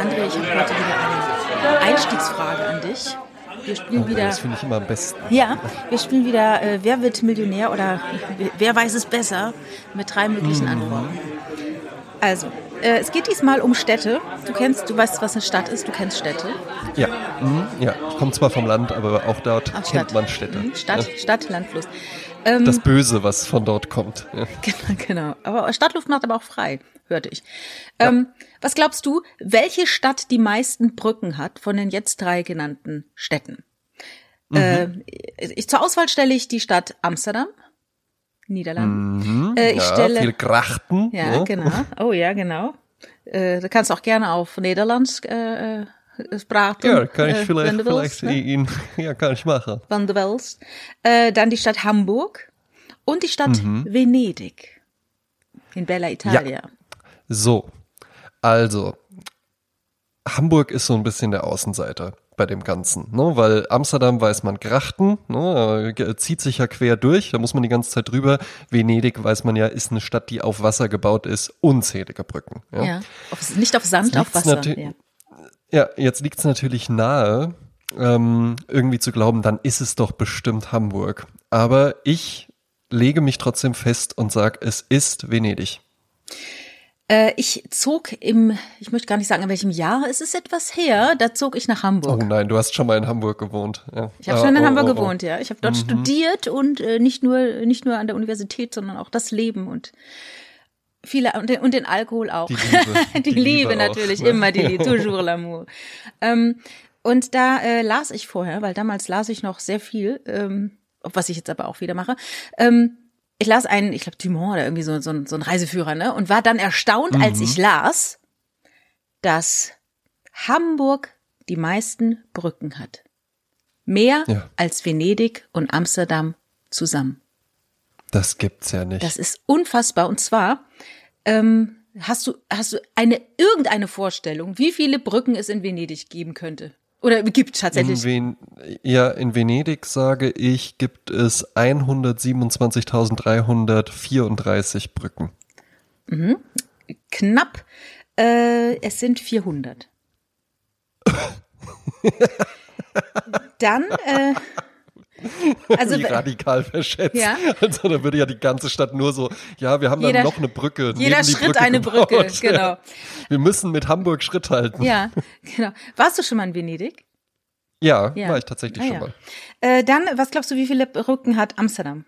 André, ich habe heute wieder eine Einstiegsfrage an dich. Wir spielen Oh, wieder. Das finde ich immer am besten. Ja, wir spielen wieder äh, Wer wird Millionär oder Wer weiß es besser mit drei möglichen Antworten. Also, äh, es geht diesmal um Städte. Du kennst, du weißt, was eine Stadt ist, du kennst Städte. Ja, mhm, ja. Ich komme zwar vom Land, aber auch dort Ach, kennt man Städte. Mhm, Stadt, Ja. Stadt, Land, Fluss. Ähm, Das Böse, was von dort kommt. Ja. Genau, genau. Aber Stadtluft macht aber auch frei, hörte ich. Ähm, was glaubst du, welche Stadt die meisten Brücken hat von den jetzt drei genannten Städten? Äh, ich, zur Auswahl stelle ich die Stadt Amsterdam, Niederlanden. Äh, ich ja, stelle, viel Grachten. ja, ne? genau. Oh ja, genau. Äh, du kannst auch gerne auf Nederlands äh, äh, praten. Ja, kann ich äh, vielleicht, du willst, vielleicht ne? ihn, ja, kann ich machen. Wenn du willst. Äh, dann die Stadt Hamburg und die Stadt Mhm. Venedig in Bella Italia. So, also, Hamburg ist so ein bisschen der Außenseiter bei dem Ganzen, ne? weil Amsterdam weiß man Grachten, ne? äh, zieht sich ja quer durch, da muss man die ganze Zeit drüber. Venedig weiß man ja, ist eine Stadt, die auf Wasser gebaut ist, unzählige Brücken. Ja, Ja, auf, nicht auf Sand, auf Wasser. Ja. Ja jetzt liegt es natürlich nahe, ähm, irgendwie zu glauben, dann ist es doch bestimmt Hamburg. Aber ich lege mich trotzdem fest und sage, es ist Venedig. Äh, ich zog im, ich möchte gar nicht sagen, in welchem Jahr, es ist etwas her, da zog ich nach Oh Hamburg. nein, du hast schon mal in Hamburg gewohnt. Ja. Ich habe Ah, schon in oh, Hamburg oh, oh. gewohnt, ja. Ich habe dort studiert und äh, nicht nur nicht nur an der Universität, sondern auch das Leben und viele und den, und den Alkohol auch. Die Liebe. die, Liebe, auch, natürlich, ne? immer die Liebe, toujours l'amour. Ähm, und da äh, las ich vorher, weil damals las ich noch sehr viel, ähm, was ich jetzt aber auch wieder mache. Ähm, ich las einen, ich glaube Dumont oder irgendwie so, so, ein- so ein Reiseführer, ne? Und war dann erstaunt, als Mhm. ich las, dass Hamburg die meisten Brücken hat. Mehr Ja. als Venedig und Amsterdam zusammen. Das gibt's ja nicht. Das ist unfassbar. Und zwar ähm, hast du hast du eine irgendeine Vorstellung, wie viele Brücken es in Venedig geben könnte oder gibt in tatsächlich? Ven ja, in Venedig sage ich, gibt es 127.334 Brücken. Knapp. Äh, es sind 400. Dann äh, also Wie radikal verschätzt. Ja. Also da würde ja die ganze Stadt nur so, ja, wir haben Jeder- dann noch eine Brücke. jeder Schritt Brücke eine gebaut. Brücke, genau. Wir müssen mit Hamburg Schritt halten. ja, genau. Warst du schon mal in Venedig? Ja, Ja. war ich tatsächlich Ah, schon mal. Äh, dann, was glaubst du, wie viele Brücken hat Amsterdam?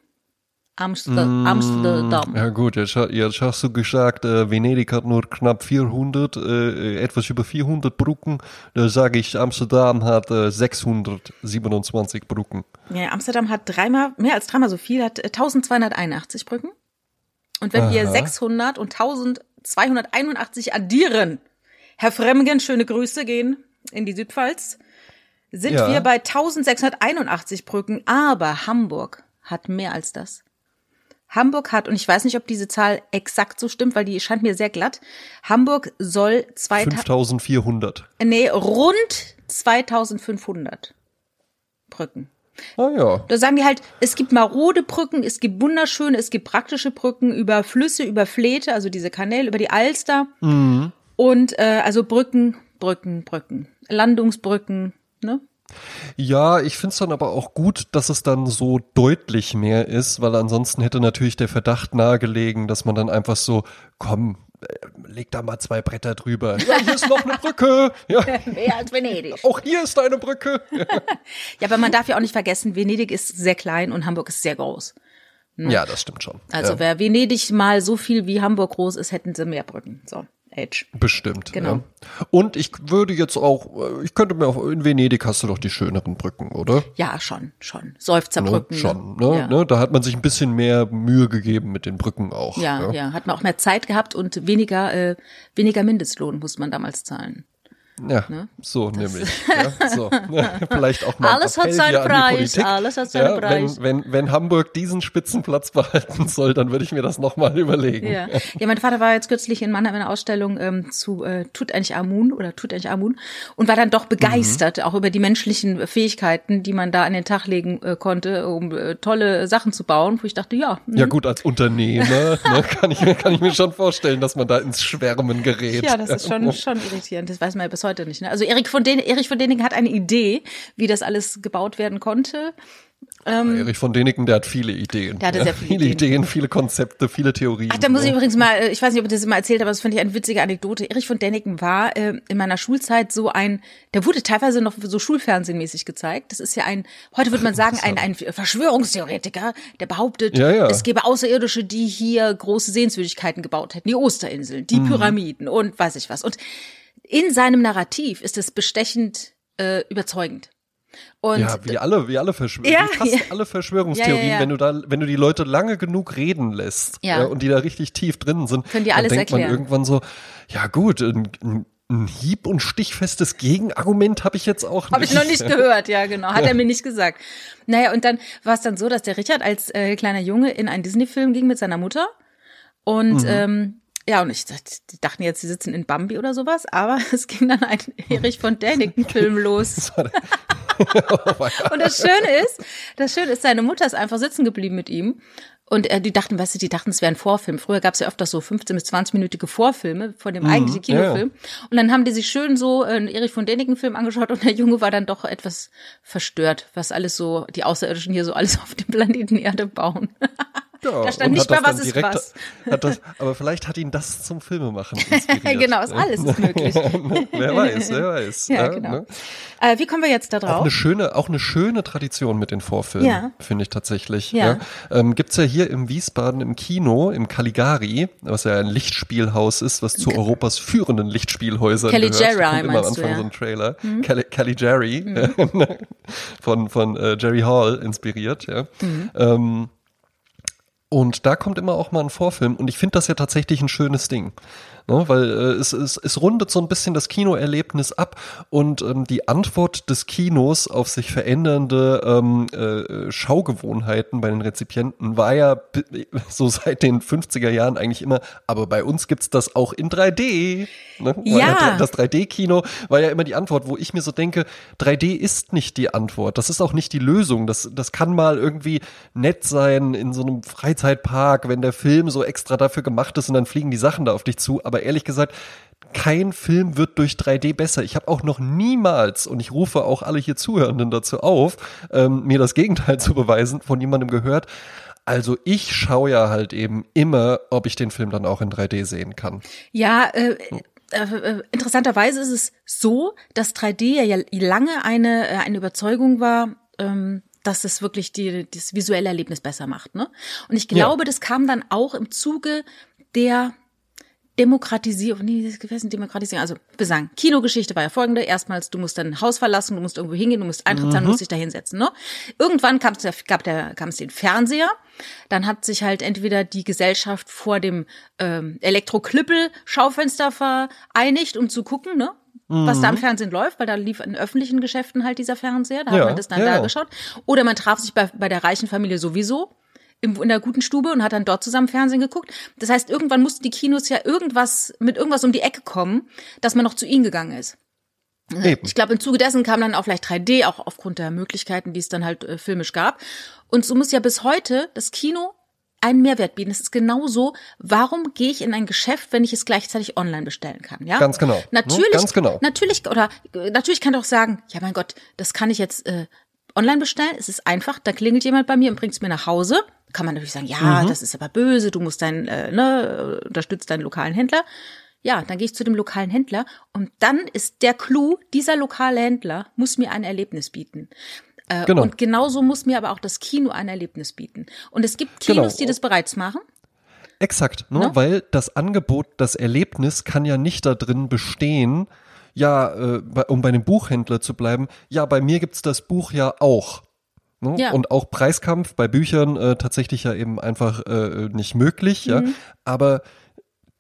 Amster Mm, Amsterdam. Ja gut, jetzt, jetzt hast du gesagt, äh, Venedig hat nur knapp 400, äh, etwas über 400 Brücken. Da sage ich, Amsterdam hat äh, 627 Brücken. Ja, Amsterdam hat dreimal, mehr als dreimal so viel, hat äh, 1281 Brücken. Und wenn wir Aha. 600 und 1281 addieren, Herr Fremgen, schöne Grüße gehen in die Südpfalz, sind Ja. wir bei 1681 Brücken, aber Hamburg hat mehr als das. Hamburg hat, und ich weiß nicht, ob diese Zahl exakt so stimmt, weil die scheint mir sehr glatt. Hamburg soll 2000, 5400. nee, rund 2500 Brücken. Ah ja. Da sagen die halt, es gibt marode Brücken, es gibt wunderschöne, es gibt praktische Brücken über Flüsse, über Fläte, also diese Kanäle, über die Alster. Und äh, also Brücken, Brücken, Brücken. Landungsbrücken, ne? Ja, ich find's dann aber auch gut, dass es dann so deutlich mehr ist, weil ansonsten hätte natürlich der Verdacht nahegelegen, dass man dann einfach so, komm, äh, leg da mal zwei Bretter drüber. Ja, hier ist noch eine Brücke. Ja, Mehr als Venedig. auch hier ist eine Brücke. Ja, Ja, aber man darf ja auch nicht vergessen, Venedig ist sehr klein und Hamburg ist sehr groß. ja das stimmt schon. Also ja, wäre Venedig mal so viel wie Hamburg groß ist, hätten sie mehr Brücken. So, Edge. bestimmt. Genau. Ja. Und ich würde jetzt auch, äh, ich könnte mir auch, in Venedig hast du doch die schöneren Brücken, oder? Ja, schon, schon. Ne? Seufzerbrücken. Schon, ne? Ja. ne? Da hat man sich ein bisschen mehr Mühe gegeben mit den Brücken auch. Ja, ja, hat man auch mehr Zeit gehabt und weniger, äh, weniger Mindestlohn muss man damals zahlen. Ja, Ne? so nämlich. Ja, so. Vielleicht auch mal Alles hat seinen Preis, alles hat seinen ja, Preis. Wenn, wenn, wenn Hamburg diesen Spitzenplatz behalten soll, dann würde ich mir das nochmal überlegen. Ja. ja, mein Vater war jetzt kürzlich in Mannheim in einer Ausstellung ähm, zu äh, Tut eigentlich Amun oder Tut eigentlich Amun und war dann doch begeistert, auch über die menschlichen Fähigkeiten, die man da an den Tag legen äh, konnte, um äh, tolle Sachen zu bauen, wo ich dachte, ja, hm, Ja gut, als Unternehmer ne, kann, ich, mir- kann ich mir schon vorstellen, dass man da ins Schwärmen gerät. Ja, das ist schon, schon irritierend. Das weiß man ja bis heute nicht. Ne? Also Erik von, Den Erich von Däniken hat eine Idee, wie das alles gebaut werden konnte. Erich von Däniken, der hat viele Ideen. Der hatte sehr viele viele Ideen. Ideen, viele Konzepte, viele Theorien. Ach, da muss ich ne? übrigens mal, äh, ich weiß nicht, ob ich das mal erzählt habe, aber das finde ich eine witzige Anekdote. Erich von Däniken war äh, in meiner Schulzeit so ein, der wurde teilweise noch so schulfernsehenmäßig gezeigt. Das ist ja ein, heute würde man sagen, ein, ein Verschwörungstheoretiker, der behauptet, Ja, ja. es gäbe Außerirdische, die hier große Sehenswürdigkeiten gebaut hätten. Die Osterinseln, die Mhm. Pyramiden und weiß ich was. Und in seinem Narrativ ist es bestechend äh, überzeugend. Und Ja, wie alle, wie alle Verschwörungen, Ja, wie fast ja. alle Verschwörungstheorien, Ja, ja, ja. wenn du da, wenn du die Leute lange genug reden lässt Ja. und die da richtig tief drin sind, Können die dann alles denkt man erklären. irgendwann so, ja gut, ein, ein, ein hieb- und stichfestes Gegenargument habe ich jetzt auch nicht. Habe ich noch nicht gehört, ja, genau. Hat er mir nicht gesagt. Naja, und dann war es dann so, dass der Richard als äh, kleiner Junge in einen Disney-Film ging mit seiner Mutter. Und ähm, ja, und ich dachte, die dachten jetzt, sie sitzen in Bambi oder sowas, aber es ging dann ein Erich von Däniken-Film los. Und das Schöne ist, das Schöne ist, seine Mutter ist einfach sitzen geblieben mit ihm. Und äh, die dachten, weißt du, die dachten, es wäre ein Vorfilm. Früher gab es ja öfter so 15 bis 20-minütige Vorfilme von dem eigentlichen ja, ja. Kinofilm. Und dann haben die sich schön so einen Erich von Däniken-Film angeschaut und der Junge war dann doch etwas verstört, was alles so, die Außerirdischen hier so alles auf dem Planeten Erde bauen. Ja, Da stand nicht das was ist was. Hat das, aber vielleicht hat ihn das zum Filmemachen inspiriert. genau, ist alles ist möglich. wer weiß, wer weiß. Ja, ja, genau. ne? Äh, wie kommen wir jetzt da Auch drauf? eine schöne, auch eine schöne Tradition mit den Vorfilmen, Ja. finde ich tatsächlich. Ja. Ja. Ähm, gibt's ja hier im Wiesbaden im Kino, im Caligari, was ja ein Lichtspielhaus ist, was zu Europas führenden Lichtspielhäusern Caligari, gehört. Kommt immer am meinst du, Anfang ja. so ein Trailer. Cali Caligari, von, von äh, Jerry Hall inspiriert, ja. Ähm, und da kommt immer auch mal ein Vorfilm und ich finde das ja tatsächlich ein schönes Ding. Ne, weil äh, es, es, es rundet so ein bisschen das Kinoerlebnis ab und ähm, die Antwort des Kinos auf sich verändernde ähm, äh, Schaugewohnheiten bei den Rezipienten war ja so seit den 50er Jahren eigentlich immer, aber bei uns gibt's das auch in 3D. Ne? Ja. Das 3D-Kino war ja immer die Antwort, wo ich mir so denke, 3D ist nicht die Antwort, das ist auch nicht die Lösung. Das, das kann mal irgendwie nett sein in so einem Freizeitpark, wenn der Film so extra dafür gemacht ist und dann fliegen die Sachen da auf dich zu. Aber ehrlich gesagt, kein Film wird durch 3D besser. Ich habe auch noch niemals, und ich rufe auch alle hier Zuhörenden dazu auf, ähm, mir das Gegenteil zu beweisen, von jemandem gehört. Also ich schaue ja halt eben immer, ob ich den Film dann auch in 3D sehen kann. Ja, äh, äh, äh, interessanterweise ist es so, dass 3D ja lange eine, äh, eine Überzeugung war, ähm, dass es wirklich die, das visuelle Erlebnis besser macht. Ne? Und ich glaube, das kam dann auch im Zuge der Demokratisierung, nee, das gewesen Demokratisierung, also wir sagen, Kinogeschichte war ja folgende, erstmals, du musst dein Haus verlassen, du musst irgendwo hingehen, du musst Eintritt zahlen, du musst dich da hinsetzen, ne? Irgendwann kam es gab der, kam es den Fernseher, dann hat sich halt entweder die Gesellschaft vor dem ähm, Elektroklippel-Schaufenster vereinigt, um zu gucken, ne? Was da im Fernsehen läuft, weil da lief in öffentlichen Geschäften halt dieser Fernseher, da Ja, hat man das dann ja, da geschaut. Oder man traf sich bei, bei der reichen Familie sowieso in der guten Stube und hat dann dort zusammen Fernsehen geguckt. Das heißt, irgendwann mussten die Kinos ja irgendwas mit irgendwas um die Ecke kommen, dass man noch zu ihnen gegangen ist. Eben. Ich glaube, im Zuge dessen kam dann auch vielleicht 3D, auch aufgrund der Möglichkeiten, die es dann halt äh, filmisch gab. Und so muss ja bis heute das Kino einen Mehrwert bieten. Es ist genauso, warum gehe ich in ein Geschäft, wenn ich es gleichzeitig online bestellen kann? Ja, Ganz genau? Natürlich, Ganz genau. Natürlich oder äh, natürlich kann auch sagen, ja mein Gott, das kann ich jetzt äh, online bestellen. Es ist einfach, da klingelt jemand bei mir und bringt es mir nach Hause. Kann man natürlich sagen, ja, Mhm. das ist aber böse. Du musst deinen, äh, ne, unterstützt deinen lokalen Händler. Ja, dann gehe ich zu dem lokalen Händler und dann ist der Clou, dieser lokale Händler muss mir ein Erlebnis bieten. Äh, Genau. Und genauso muss mir aber auch das Kino ein Erlebnis bieten. Und es gibt Kinos, Genau. die das bereits machen. Exakt, ne? Ne? weil das Angebot, das Erlebnis kann ja nicht da drin bestehen, ja, äh, bei, um bei einem Buchhändler zu bleiben, ja, bei mir gibt's das Buch ja auch. Ne? Ja. Und auch Preiskampf bei Büchern äh, tatsächlich ja eben einfach äh, nicht möglich, ja. Mhm. Aber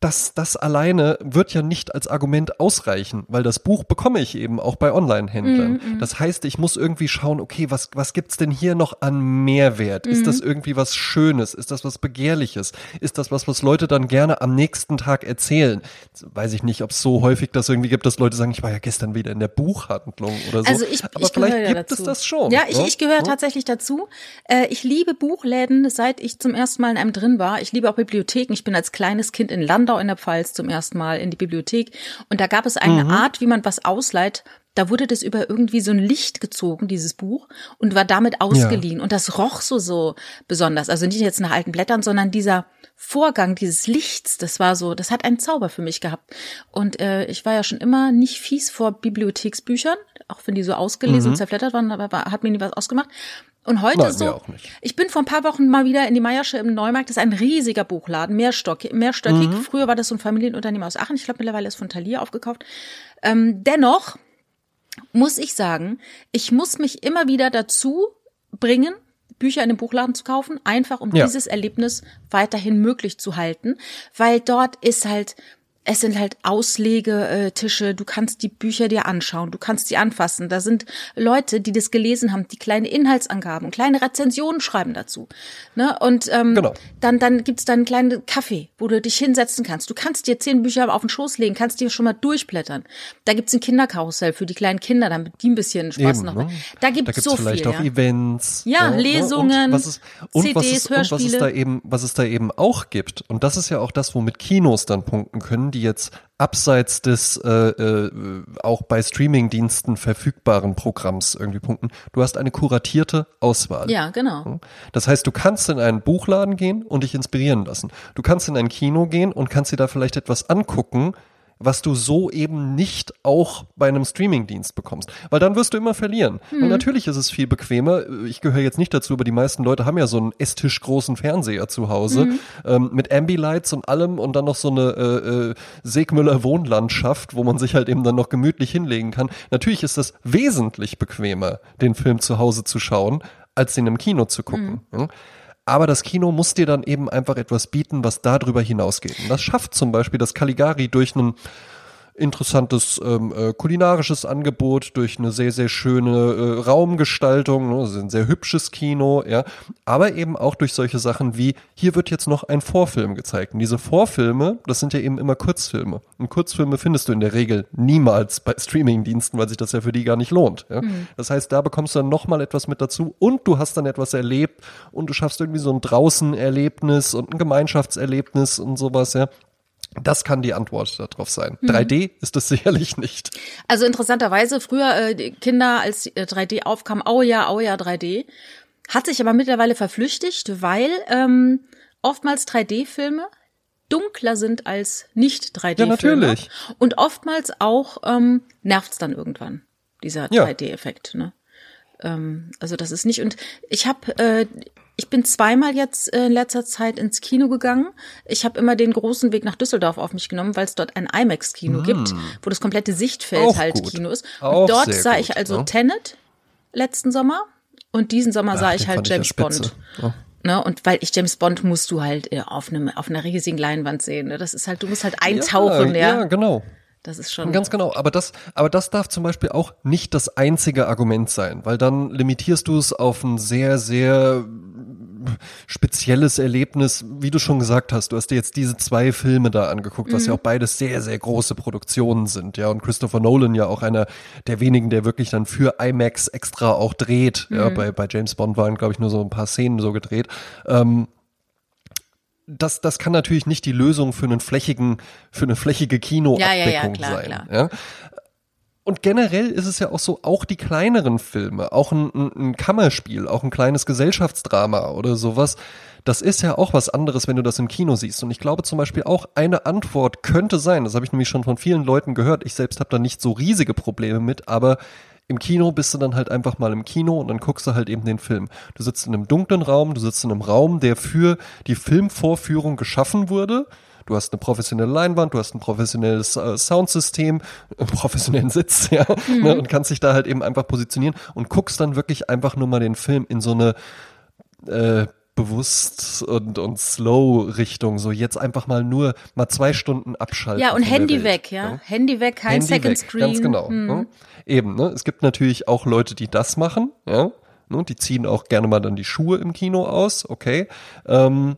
das, das alleine wird ja nicht als Argument ausreichen, weil das Buch bekomme ich eben auch bei Online-Händlern. Mhm, das heißt, ich muss irgendwie schauen, okay, was, was gibt's denn hier noch an Mehrwert? Ist Mhm. das irgendwie was Schönes? Ist das was Begehrliches? Ist das was, was Leute dann gerne am nächsten Tag erzählen? Jetzt Weiß ich nicht, ob es so häufig das irgendwie gibt, dass Leute sagen, ich war ja gestern wieder in der Buchhandlung oder so. Also ich, Aber ich vielleicht gehöre gibt dazu. es das schon. Ja, ich, ne? ich gehöre Ne? tatsächlich dazu. Äh, ich liebe Buchläden, seit ich zum ersten Mal in einem drin war. Ich liebe auch Bibliotheken. Ich bin als kleines Kind in Landau in der Pfalz zum ersten Mal in die Bibliothek. Und da gab es eine Mhm. Art, wie man was ausleiht. Da wurde das über irgendwie so ein Licht gezogen, dieses Buch, und war damit ausgeliehen. Und das roch so, so besonders. Also nicht jetzt nach alten Blättern, sondern dieser Vorgang dieses Lichts, das war so, das hat einen Zauber für mich gehabt. Und äh, ich war ja schon immer nicht fies vor Bibliotheksbüchern, auch wenn die so ausgelesen und zerflettert waren, aber hat mir nie was ausgemacht. Und heute. Nein, so, ich bin vor ein paar Wochen mal wieder in die Meiersche im Neumarkt. Das ist ein riesiger Buchladen, mehrstockig. mehrstöckig. Mhm. Früher war das so ein Familienunternehmen aus Aachen. Ich glaube, mittlerweile ist von Thalia aufgekauft. Ähm, dennoch muss ich sagen, ich muss mich immer wieder dazu bringen, Bücher in den Buchladen zu kaufen, einfach um Ja. dieses Erlebnis weiterhin möglich zu halten, weil dort ist halt es sind halt Auslegetische, du kannst die Bücher dir anschauen, du kannst sie anfassen. Da sind Leute, die das gelesen haben, die kleine Inhaltsangaben, kleine Rezensionen schreiben dazu. Ne? Und ähm, Genau. dann, dann gibt's da einen kleinen Kaffee, wo du dich hinsetzen kannst. Du kannst dir zehn Bücher auf den Schoß legen, kannst dir schon mal durchblättern. Da gibt's ein Kinderkarussell für die kleinen Kinder, damit die ein bisschen Spaß Eben, noch. ne? Da gibt's da gibt's so vielleicht viel. auch ja. Events. Ja, ne? Lesungen, und was es, und was CDs, es, und was es Hörspiele. da eben, was es da eben auch gibt. Und das ist ja auch das, womit Kinos dann punkten können, die jetzt abseits des äh, äh, auch bei Streamingdiensten verfügbaren Programms irgendwie punkten. Du hast eine kuratierte Auswahl. Ja, genau. Das heißt, du kannst in einen Buchladen gehen und dich inspirieren lassen. Du kannst in ein Kino gehen und kannst dir da vielleicht etwas angucken, was du so eben nicht auch bei einem Streamingdienst bekommst. Weil dann wirst du immer verlieren. Weil natürlich ist es viel bequemer. Ich gehöre jetzt nicht dazu, aber die meisten Leute haben ja so einen Esstisch großen Fernseher zu Hause ähm, mit Ambilights und allem und dann noch so eine äh, äh, Segmüller Wohnlandschaft, wo man sich halt eben dann noch gemütlich hinlegen kann. Natürlich ist das wesentlich bequemer, den Film zu Hause zu schauen, als ihn im Kino zu gucken. Ja? Aber das Kino muss dir dann eben einfach etwas bieten, was darüber hinausgeht. Und das schafft zum Beispiel das Caligari durch einen interessantes ähm, äh, kulinarisches Angebot, durch eine sehr, sehr schöne äh, Raumgestaltung, ne? ist ein sehr hübsches Kino, ja, aber eben auch durch solche Sachen wie, hier wird jetzt noch ein Vorfilm gezeigt. Und diese Vorfilme, das sind ja eben immer Kurzfilme. Und Kurzfilme findest du in der Regel niemals bei Streamingdiensten, weil sich das ja für die gar nicht lohnt. Ja? Das heißt, da bekommst du dann nochmal etwas mit dazu und du hast dann etwas erlebt und du schaffst irgendwie so ein Draußenerlebnis und ein Gemeinschaftserlebnis und sowas, ja. Das kann die Antwort darauf sein. 3D ist es sicherlich nicht. Also interessanterweise, früher äh, die Kinder, als äh, 3D aufkam, oh ja, oh ja, 3D, hat sich aber mittlerweile verflüchtigt, weil ähm, oftmals 3D-Filme dunkler sind als nicht 3D-Filme. Ja, natürlich. Und oftmals auch ähm, nervt's dann irgendwann, dieser Ja. 3D-Effekt. Ne? Ähm, also das ist nicht. Und ich habe, äh, ich bin zweimal jetzt äh, in letzter Zeit ins Kino gegangen. Ich habe immer den großen Weg nach Düsseldorf auf mich genommen, weil es dort ein IMAX-Kino gibt, wo das komplette Sichtfeld Hm. Auch halt gut. Kino ist. Und Auch dort sah gut, ich also ne? Tenet letzten Sommer und diesen Sommer sah Ach, ich halt fand ich ja James spitze. Bond. Ja. Ne, und weil ich James Bond musst du halt äh, auf einem auf einer riesigen Leinwand sehen. Ne? Das ist halt, du musst halt eintauchen, ja. Ja, genau. Das ist schon. Ganz genau. Aber das, aber das darf zum Beispiel auch nicht das einzige Argument sein, weil dann limitierst du es auf ein sehr, sehr spezielles Erlebnis, wie du schon gesagt hast. Du hast dir jetzt diese zwei Filme da angeguckt, was ja auch beides sehr, sehr große Produktionen sind, ja. Und Christopher Nolan ja auch einer der wenigen, der wirklich dann für IMAX extra auch dreht. Ja, bei, bei James Bond waren, glaube ich, nur so ein paar Szenen so gedreht. Ähm, das, das kann natürlich nicht die Lösung für einen flächigen, für eine flächige Kinoabdeckung Ja, ja, ja, sein. klar. Ja? Und generell ist es ja auch so, auch die kleineren Filme, auch ein, ein, ein Kammerspiel, auch ein kleines Gesellschaftsdrama oder sowas, das ist ja auch was anderes, wenn du das im Kino siehst. Und ich glaube zum Beispiel auch, eine Antwort könnte sein, das habe ich nämlich schon von vielen Leuten gehört, ich selbst habe da nicht so riesige Probleme mit, aber im Kino bist du dann halt einfach mal im Kino und dann guckst du halt eben den Film. Du sitzt in einem dunklen Raum, du sitzt in einem Raum, der für die Filmvorführung geschaffen wurde. Du hast eine professionelle Leinwand, du hast ein professionelles äh, Soundsystem, einen professionellen Sitz, ja, ne, und kannst dich da halt eben einfach positionieren und guckst dann wirklich einfach nur mal den Film in so eine äh, bewusst und, und slow Richtung, so jetzt einfach mal nur mal zwei Stunden abschalten. Ja, und Handy Welt, weg, ja. ne? Handy weg, kein Handy Second weg, Screen. Ganz genau. Hm. Ne? Eben, ne? Es gibt natürlich auch Leute, die das machen, ja. Ne? Die ziehen auch gerne mal dann die Schuhe im Kino aus, okay. Ähm,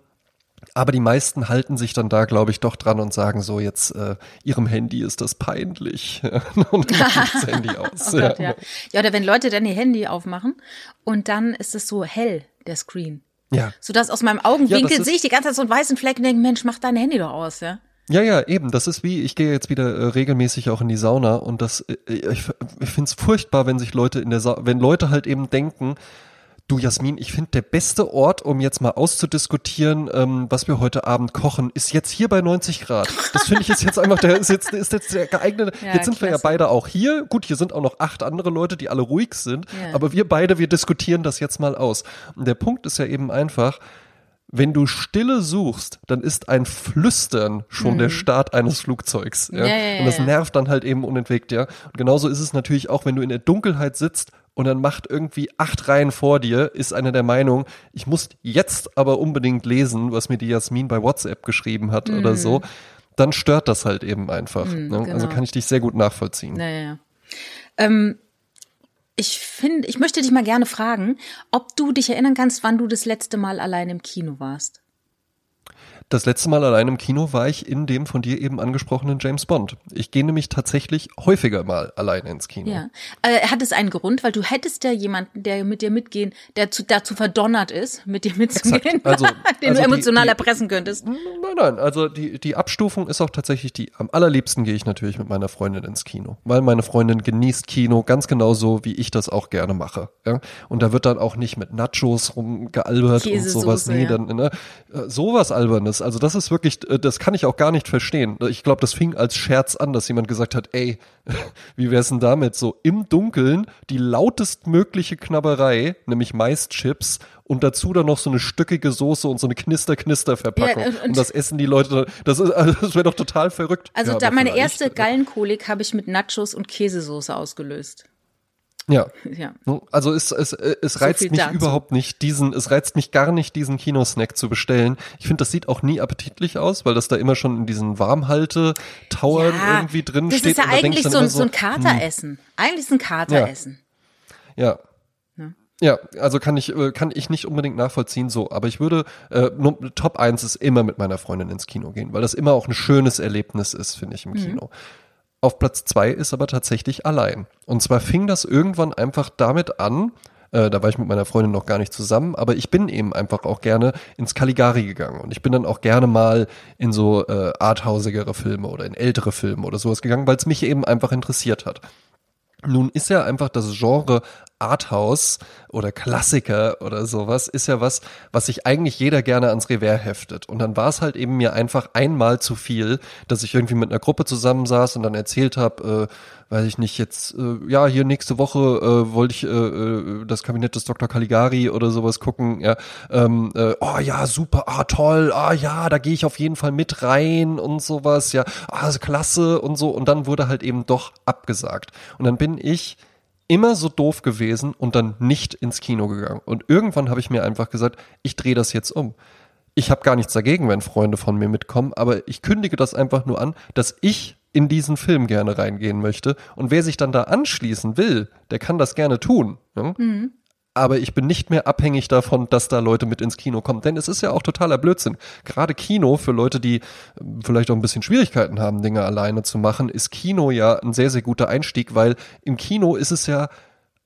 aber die meisten halten sich dann da, glaube ich, doch dran und sagen so, jetzt äh, ihrem Handy ist das peinlich. und macht das Handy aus. Oh Gott, ja. ja, oder wenn Leute dann ihr Handy aufmachen und dann ist es so hell, der Screen. Ja. Sodass aus meinem Augenwinkel Ja, sehe ich die ganze Zeit so einen weißen Fleck und denke, Mensch, mach dein Handy doch aus, ja. Ja, ja, eben. Das ist wie, ich gehe jetzt wieder äh, regelmäßig auch in die Sauna und das, äh, ich, ich finde es furchtbar, wenn sich Leute in der Sa wenn Leute halt eben denken, du Jasmin, ich finde der beste Ort, um jetzt mal auszudiskutieren, ähm, was wir heute Abend kochen, ist jetzt hier bei 90 Grad. Das finde ich ist jetzt einfach der, ist jetzt, ist jetzt der geeignete. Ja, jetzt sind wir ja klasse. beide auch hier. Gut, hier sind auch noch acht andere Leute, die alle ruhig sind, Ja. aber wir beide, wir diskutieren das jetzt mal aus. Und der Punkt ist ja eben einfach, wenn du Stille suchst, dann ist ein Flüstern schon der Start eines Flugzeugs. Ja? Mhm. Ja, ja, und das nervt dann halt eben unentwegt, ja. Und genauso ist es natürlich auch, wenn du in der Dunkelheit sitzt und dann macht irgendwie acht Reihen vor dir, ist einer der Meinung, ich muss jetzt aber unbedingt lesen, was mir die Jasmin bei WhatsApp geschrieben hat oder so. Dann stört das halt eben einfach. ne? Also genau. kann ich dich sehr gut nachvollziehen. Naja, ja. Ähm, ich finde, ich möchte dich mal gerne fragen, ob du dich erinnern kannst, wann du das letzte Mal allein im Kino warst. Das letzte Mal allein im Kino war ich in dem von dir eben angesprochenen James Bond. Ich gehe nämlich tatsächlich häufiger mal alleine ins Kino. Ja. Äh, hat es einen Grund, weil du hättest ja jemanden, der mit dir mitgehen, der zu, dazu verdonnert ist, mit dir mitzugehen, Also- den also du die- emotional die- erpressen könntest. Nein, nein, also die, die Abstufung ist auch tatsächlich die, am allerliebsten gehe ich natürlich mit meiner Freundin ins Kino, weil meine Freundin genießt Kino ganz genauso, wie ich das auch gerne mache. Ja? Und da wird dann auch nicht mit Nachos rumgealbert und sowas. Nee, ja. dann, ne, äh, sowas Albernes. Also das ist wirklich, äh, das kann ich auch gar nicht verstehen. Ich glaube, das fing als Scherz an, dass jemand gesagt hat, ey, wie wär's denn damit? So im Dunkeln die lautestmögliche Knabberei, nämlich Maischips und dazu dann noch so eine stückige Soße und so eine Knister-Knister-Verpackung. Ja, und- und, das essen die Leute, das, ist, also das wäre doch total verrückt. Also Ja, da meine vielleicht, erste äh, Gallenkolik habe ich mit Nachos und Käsesoße ausgelöst. Ja. Ja. Also es, es, äh, es So reizt viel mich dazu. überhaupt nicht, diesen, es reizt mich gar nicht, diesen Kinosnack zu bestellen. Ich finde, das sieht auch nie appetitlich aus, weil das da immer schon in diesen Warmhalte-Towern irgendwie drin das steht. ist ja eigentlich so, ein- immer so ein Kateressen. Eigentlich ist ein Kateressen. Ja. Ja, also kann ich, äh, kann ich nicht unbedingt nachvollziehen, so, aber ich würde, äh, nur, Top 1 ist immer mit meiner Freundin ins Kino gehen, weil das immer auch ein schönes Erlebnis ist, finde ich, im Kino. Auf Platz zwei ist aber tatsächlich allein. Und zwar fing das irgendwann einfach damit an, äh, da war ich mit meiner Freundin noch gar nicht zusammen, aber ich bin eben einfach auch gerne ins Caligari gegangen. Und ich bin dann auch gerne mal in so äh, arthausigere Filme oder in ältere Filme oder sowas gegangen, weil es mich eben einfach interessiert hat. Nun ist ja einfach das Genre Arthouse oder Klassiker oder sowas, ist ja was, was sich eigentlich jeder gerne ans Revers heftet. Und dann war es halt eben mir einfach einmal zu viel, dass ich irgendwie mit einer Gruppe zusammensaß und dann erzählt habe, äh, weiß ich nicht, jetzt, äh, ja, hier nächste Woche äh, wollte ich äh, äh, das Kabinett des Dr. Caligari oder sowas gucken, ja, ähm, äh, oh ja, super, ah toll, ah ja, da gehe ich auf jeden Fall mit rein und sowas, ja, ah, klasse und so. Und dann wurde halt eben doch abgesagt. Und dann bin ich immer so doof gewesen und dann nicht ins Kino gegangen. Und irgendwann habe ich mir einfach gesagt, ich drehe das jetzt um. Ich habe gar nichts dagegen, wenn Freunde von mir mitkommen, aber ich kündige das einfach nur an, dass ich in diesen Film gerne reingehen möchte. Und wer sich dann da anschließen will, der kann das gerne tun. Ne? Aber ich bin nicht mehr abhängig davon, dass da Leute mit ins Kino kommen. Denn es ist ja auch totaler Blödsinn. Gerade Kino, für Leute, die ähm, vielleicht auch ein bisschen Schwierigkeiten haben, Dinge alleine zu machen, ist Kino ja ein sehr, sehr guter Einstieg, weil im Kino ist es ja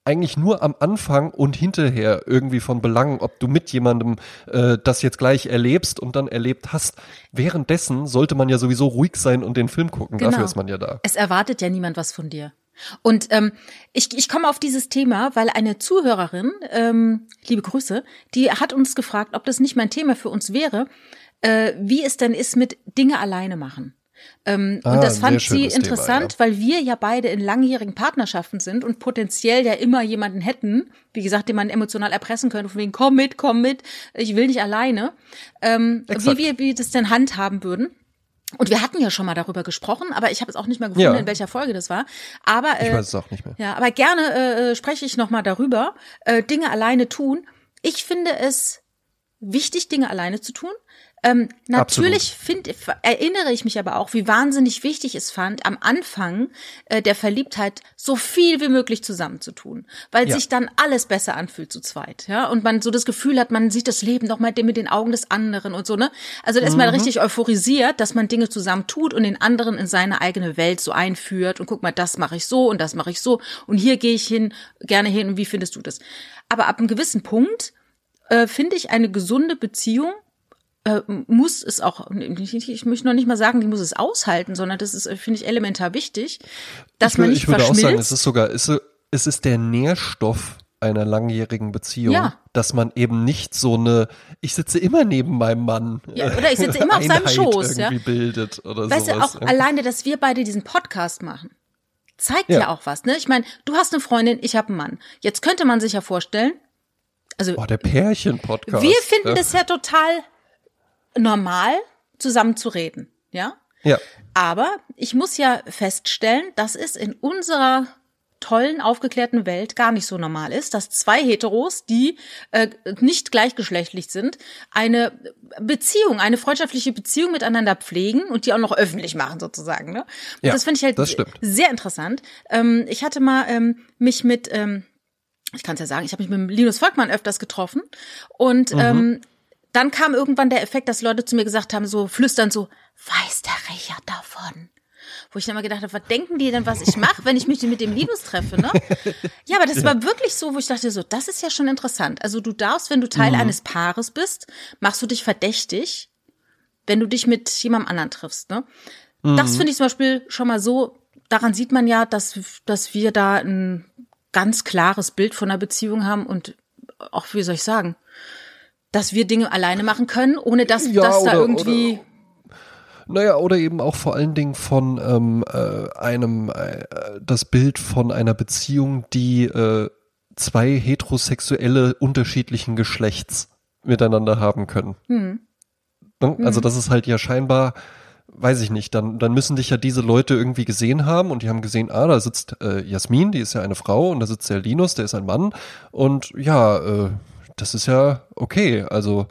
eigentlich nur am Anfang und hinterher irgendwie von Belang, ob du mit jemandem äh, das jetzt gleich erlebst und dann erlebt hast. Währenddessen sollte man ja sowieso ruhig sein und den Film gucken. Genau. Dafür ist man ja da. Es erwartet ja niemand was von dir. Und ähm, ich, ich komme auf dieses Thema, weil eine Zuhörerin, ähm, liebe Grüße, die hat uns gefragt, ob das nicht mein Thema für uns wäre, äh, wie es denn ist mit Dinge alleine machen. Ähm, Ah, und das fand sie schönes Thema, interessant, ja. weil wir ja beide in langjährigen Partnerschaften sind und potenziell ja immer jemanden hätten, wie gesagt, den man emotional erpressen könnte, von wegen, komm mit, komm mit, ich will nicht alleine. Ähm, wie wir wie das denn handhaben würden. Und wir hatten ja schon mal darüber gesprochen, aber ich habe es auch nicht mehr gefunden, Ja. in welcher Folge das war. Aber Ich äh, weiß es auch nicht mehr. ja, aber gerne äh, spreche ich noch mal darüber. Äh, Dinge alleine tun. Ich finde es wichtig, Dinge alleine zu tun. Ähm, natürlich find, erinnere ich mich aber auch, wie wahnsinnig wichtig es fand, am Anfang äh, der Verliebtheit so viel wie möglich zusammenzutun, weil Ja. sich dann alles besser anfühlt zu zweit, ja, und man so das Gefühl hat, man sieht das Leben noch mal mit den Augen des anderen und so, ne? Also da ist man richtig euphorisiert, dass man Dinge zusammen tut und den anderen in seine eigene Welt so einführt und guck mal, das mache ich so und das mache ich so und hier gehe ich hin, gerne hin und wie findest du das? Aber ab einem gewissen Punkt äh, finde ich eine gesunde Beziehung äh, muss es auch, ich, möchte noch nicht mal sagen, die muss es aushalten, sondern das ist, äh, finde ich, elementar wichtig, dass ich, man nicht ich würde auch verschmilzt. sagen, es ist sogar, es ist, es ist der Nährstoff einer langjährigen Beziehung, Ja. dass man eben nicht so eine, ich sitze immer neben meinem Mann. Ja, oder ich sitze immer auf seinem Schoß, ja. irgendwie bildet oder weißt du, sowas. auch alleine, dass wir beide diesen Podcast machen, zeigt ja, Ja. auch was, ne? Ich meine, du hast eine Freundin, ich habe einen Mann. Jetzt könnte man sich ja vorstellen, also Boah, der Pärchen-Podcast. wir finden ja. das ja total normal, zusammen zu reden, ja? Ja. Aber ich muss ja feststellen, dass es in unserer tollen, aufgeklärten Welt gar nicht so normal ist, dass zwei Heteros, die äh, nicht gleichgeschlechtlich sind, eine Beziehung, eine freundschaftliche Beziehung miteinander pflegen und die auch noch öffentlich machen sozusagen. Ne? Ja, das finde ich halt sehr interessant. Ähm, ich hatte mal ähm, mich mit, ähm, ich kann es ja sagen, ich habe mich mit Linus Volkmann öfters getroffen und Mhm. ähm, dann kam irgendwann der Effekt, dass Leute zu mir gesagt haben, so flüsternd so, weiß der Richard davon? Wo ich dann mal gedacht habe, was denken die denn, was ich mache, wenn ich mich mit dem Linus treffe, ne? Ja, aber das war wirklich so, wo ich dachte so, das ist ja schon interessant. Also du darfst, wenn du Teil Mhm. eines Paares bist, machst du dich verdächtig, wenn du dich mit jemandem anderen triffst, ne? Mhm. Das finde ich zum Beispiel schon mal so, daran sieht man ja, dass, dass wir da ein ganz klares Bild von einer Beziehung haben und auch, wie soll ich sagen, dass wir Dinge alleine machen können, ohne dass, Ja, dass da oder- irgendwie. Naja, oder eben auch vor allen Dingen von ähm, äh, einem, äh, das Bild von einer Beziehung, die äh, zwei heterosexuelle unterschiedlichen Geschlechts miteinander haben können. Hm. Ne? Also das ist halt ja scheinbar, weiß ich nicht, dann, dann müssen dich ja diese Leute irgendwie gesehen haben und die haben gesehen, ah, da sitzt äh, Jasmin, die ist ja eine Frau und da sitzt der Linus, der ist ein Mann und ja, äh, das ist ja okay, also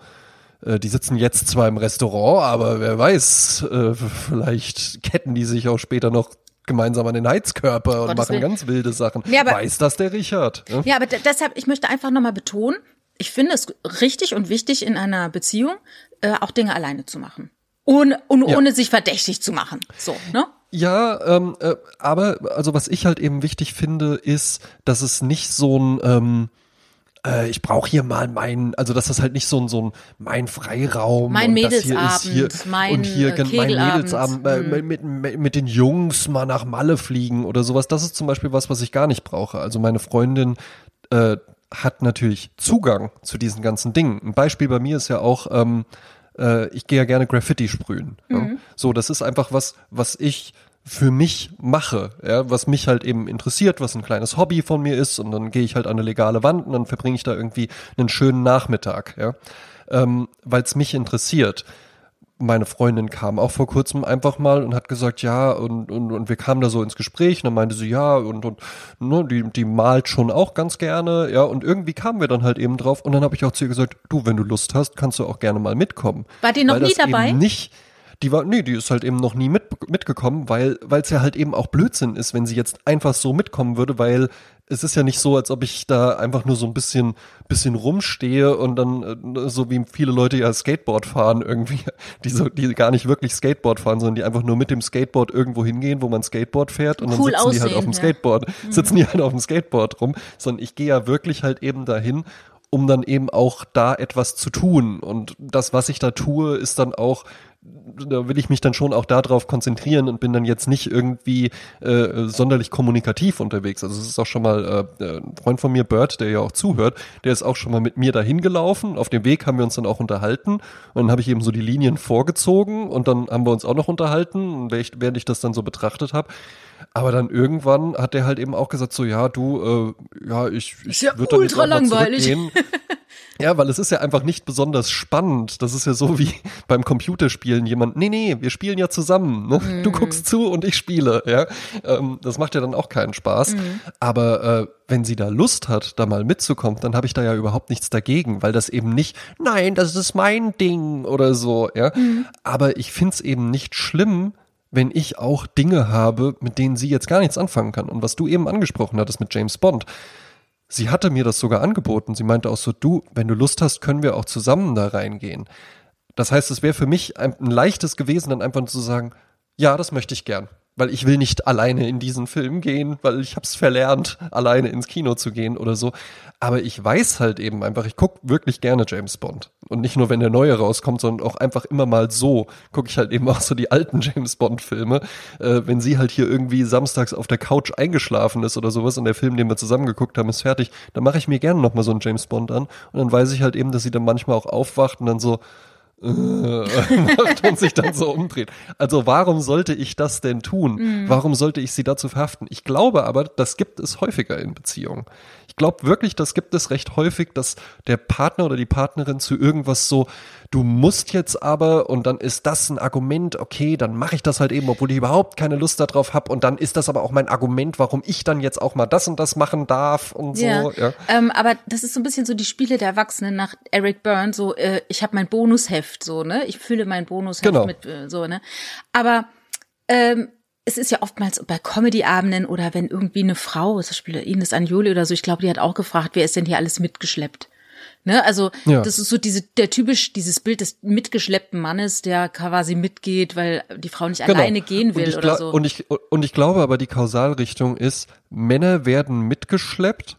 äh, die sitzen jetzt zwar im Restaurant, aber wer weiß, äh, vielleicht ketten die sich auch später noch gemeinsam an den Heizkörper und machen ganz wilde Sachen. Ja, aber- weiß das der Richard? Ne? Ja, aber de- deshalb, ich möchte einfach nochmal betonen, ich finde es richtig und wichtig in einer Beziehung, äh, auch Dinge alleine zu machen. Ohne, ohne, Ja. ohne sich verdächtig zu machen. So, ne? Ja, ähm, äh, aber also was ich halt eben wichtig finde, ist, dass es nicht so ein ähm, äh, ich brauche hier mal meinen, also dass das halt nicht so ein so ein mein Freiraum Mein und das hier ist hier Mädelsabend, mein, und hier äh, mein. Mädelsabend äh, Mhm. mit, mit, mit den Jungs mal nach Malle fliegen oder sowas. Das ist zum Beispiel was, was ich gar nicht brauche. Also meine Freundin äh, hat natürlich Zugang zu diesen ganzen Dingen. Ein Beispiel bei mir ist ja auch, ähm, äh, ich gehe ja gerne Graffiti sprühen. Ja? So, das ist einfach was, was ich für mich mache, ja, was mich halt eben interessiert, was ein kleines Hobby von mir ist und dann gehe ich halt an eine legale Wand und dann verbringe ich da irgendwie einen schönen Nachmittag, ja, ähm, weil es mich interessiert meine Freundin kam auch vor kurzem einfach mal und hat gesagt, ja, und, und, und wir kamen da so ins Gespräch und dann meinte sie, ja, und, und ne, die, die malt schon auch ganz gerne, ja, und irgendwie kamen wir dann halt eben drauf und dann habe ich auch zu ihr gesagt, du, wenn du Lust hast, kannst du auch gerne mal mitkommen. War die noch nie dabei? Nicht, die war, nee, die ist halt eben noch nie mit, mitgekommen, weil es ja halt eben auch Blödsinn ist, wenn sie jetzt einfach so mitkommen würde, weil es ist ja nicht so, als ob ich da einfach nur so ein bisschen, bisschen rumstehe und dann, äh, so wie viele Leute ja Skateboard fahren irgendwie, die so, die gar nicht wirklich Skateboard fahren, sondern die einfach nur mit dem Skateboard irgendwo hingehen, wo man Skateboard fährt und Cool dann sitzen die halt auf aussehen, dem ja. Skateboard, sitzen die halt auf dem Skateboard rum, sondern ich gehe ja wirklich halt eben dahin, um dann eben auch da etwas zu tun. Und das, was ich da tue, ist dann auch, da will ich mich dann schon auch darauf konzentrieren und bin dann jetzt nicht irgendwie äh, sonderlich kommunikativ unterwegs. Also es ist auch schon mal äh, ein Freund von mir, Bert, der ja auch zuhört, der ist auch schon mal mit mir dahin gelaufen. Auf dem Weg haben wir uns dann auch unterhalten und dann habe ich eben so die Linien vorgezogen und dann haben wir uns auch noch unterhalten, während ich, das dann so betrachtet habe. Aber dann irgendwann hat der halt eben auch gesagt, so ja, du, äh, ja, ich, ich Ist ja würde dann jetzt ultra auch mal langweilig. zurückgehen. Ja, weil es ist ja einfach nicht besonders spannend. Das ist ja so wie beim Computerspielen jemand, nee, nee, wir spielen ja zusammen. Ne? Mhm. Du guckst zu und ich spiele. Ja, ähm, Das macht ja dann auch keinen Spaß. Mhm. Aber äh, wenn sie da Lust hat, da mal mitzukommen, dann habe ich da ja überhaupt nichts dagegen, weil das eben nicht, nein, das ist mein Ding oder so. Ja, Mhm. Aber ich find's eben nicht schlimm, wenn ich auch Dinge habe, mit denen sie jetzt gar nichts anfangen kann. Und was du eben angesprochen hattest mit James Bond, Sie hatte mir das sogar angeboten. Sie meinte auch so, du, wenn du Lust hast, können wir auch zusammen da reingehen. Das heißt, es wäre für mich ein, ein leichtes gewesen, dann einfach zu sagen, ja, das möchte ich gern. Weil ich will nicht alleine in diesen Film gehen, weil ich hab's verlernt, alleine ins Kino zu gehen oder so. Aber ich weiß halt eben einfach, ich guck wirklich gerne James Bond. Und nicht nur, wenn der neue rauskommt, sondern auch einfach immer mal so gucke ich halt eben auch so die alten James Bond-Filme. Äh, wenn sie halt hier irgendwie samstags auf der Couch eingeschlafen ist oder sowas und der Film, den wir zusammen geguckt haben, ist fertig, dann mache ich mir gerne nochmal so einen James Bond an. Und dann weiß ich halt eben, dass sie dann manchmal auch aufwacht und dann so, macht und sich dann so umdreht. Also warum sollte ich das denn tun? Warum sollte ich sie dazu verhaften? Ich glaube aber, das gibt es häufiger in Beziehungen. Ich glaube wirklich, das gibt es recht häufig, dass der Partner oder die Partnerin zu irgendwas so, du musst jetzt aber und dann ist das ein Argument, okay, dann mache ich das halt eben, obwohl ich überhaupt keine Lust darauf habe und dann ist das aber auch mein Argument, warum ich dann jetzt auch mal das und das machen darf und so. Ja. Ja. Ähm, aber das ist so ein bisschen so die Spiele der Erwachsenen nach Eric Byrne, so äh, ich habe mein Bonusheft, so ne, ich fühle mein Bonusheft Genau. mit äh, so ne. Aber ähm, es ist ja oftmals bei Comedy-Abenden oder wenn irgendwie eine Frau, zum Beispiel Ines Anjoli oder so, ich glaube, die hat auch gefragt, wer ist denn hier alles mitgeschleppt? Ne, also Ja. das ist so diese der typisch dieses Bild des mitgeschleppten Mannes, der quasi mitgeht, weil die Frau nicht Genau. alleine gehen will oder so. Und ich, und ich glaube aber, die Kausalrichtung ist, Männer werden mitgeschleppt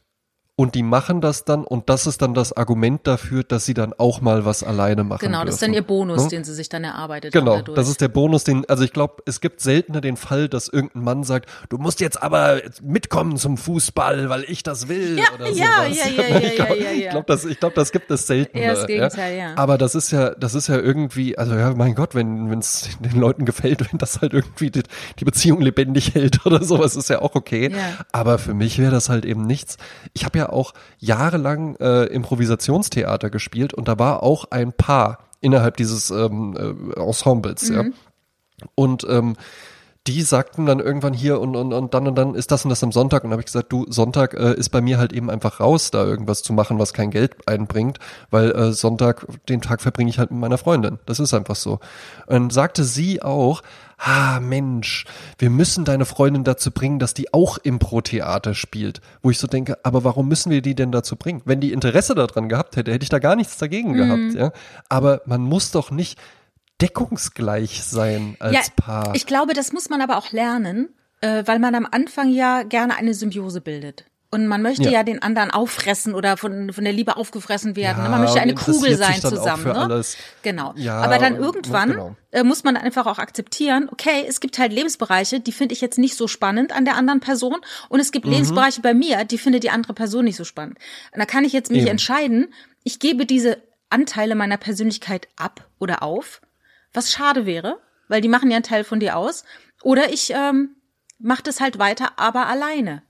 und die machen das dann und das ist dann das Argument dafür, dass sie dann auch mal was alleine machen genau, das ist dann ihr Bonus, Ne? den sie sich dann erarbeitet haben Genau, das ist der Bonus, den, also ich glaube, es gibt seltener den Fall, dass irgendein Mann sagt, du musst jetzt aber mitkommen zum Fußball, weil ich das will Ja, oder ja, sowas. ja, ja, ja, ich glaube, ja, ja, ja. glaub, das, ich glaube, das gibt es seltener. Eher das Gegenteil, ja. Aber das ist ja, das ist ja irgendwie, also ja, mein Gott, wenn es den Leuten gefällt, wenn das halt irgendwie die, die Beziehung lebendig hält oder sowas, ist ja auch okay. Ja. Aber für mich wäre das halt eben nichts. Ich habe ja auch jahrelang äh, Improvisationstheater gespielt und da war auch ein Paar innerhalb dieses ähm, äh, Ensembles, ja. Und ähm, die sagten dann irgendwann hier und, und, und dann und dann ist das und das am Sonntag. Und habe ich gesagt, du, Sonntag äh, ist bei mir halt eben einfach raus, da irgendwas zu machen, was kein Geld einbringt, weil äh, Sonntag, den Tag verbringe ich halt mit meiner Freundin. Das ist einfach so. Und sagte sie auch, ah Mensch, wir müssen deine Freundin dazu bringen, dass die auch Impro-Theater spielt. Wo ich so denke, aber warum müssen wir die denn dazu bringen? Wenn die Interesse daran gehabt hätte, hätte ich da gar nichts dagegen gehabt, ja. Aber man muss doch nicht deckungsgleich sein als Paar. Ich glaube, das muss man aber auch lernen, äh, weil man am Anfang ja gerne eine Symbiose bildet. Und man möchte Ja. ja, den anderen auffressen oder von, von der Liebe aufgefressen werden. Ja? Man möchte eine Kugel sein zusammen. ne? alles. Genau. Ja, aber dann irgendwann genau. äh, muss man einfach auch akzeptieren, okay, es gibt halt Lebensbereiche, die finde ich jetzt nicht so spannend an der anderen Person. Und es Mhm. gibt Lebensbereiche bei mir, die findet die andere Person nicht so spannend. Und da kann ich jetzt mich Eben. entscheiden, ich gebe diese Anteile meiner Persönlichkeit ab oder auf, was schade wäre, weil die machen ja einen Teil von dir aus. Oder ich ähm, mache das halt weiter, aber alleine.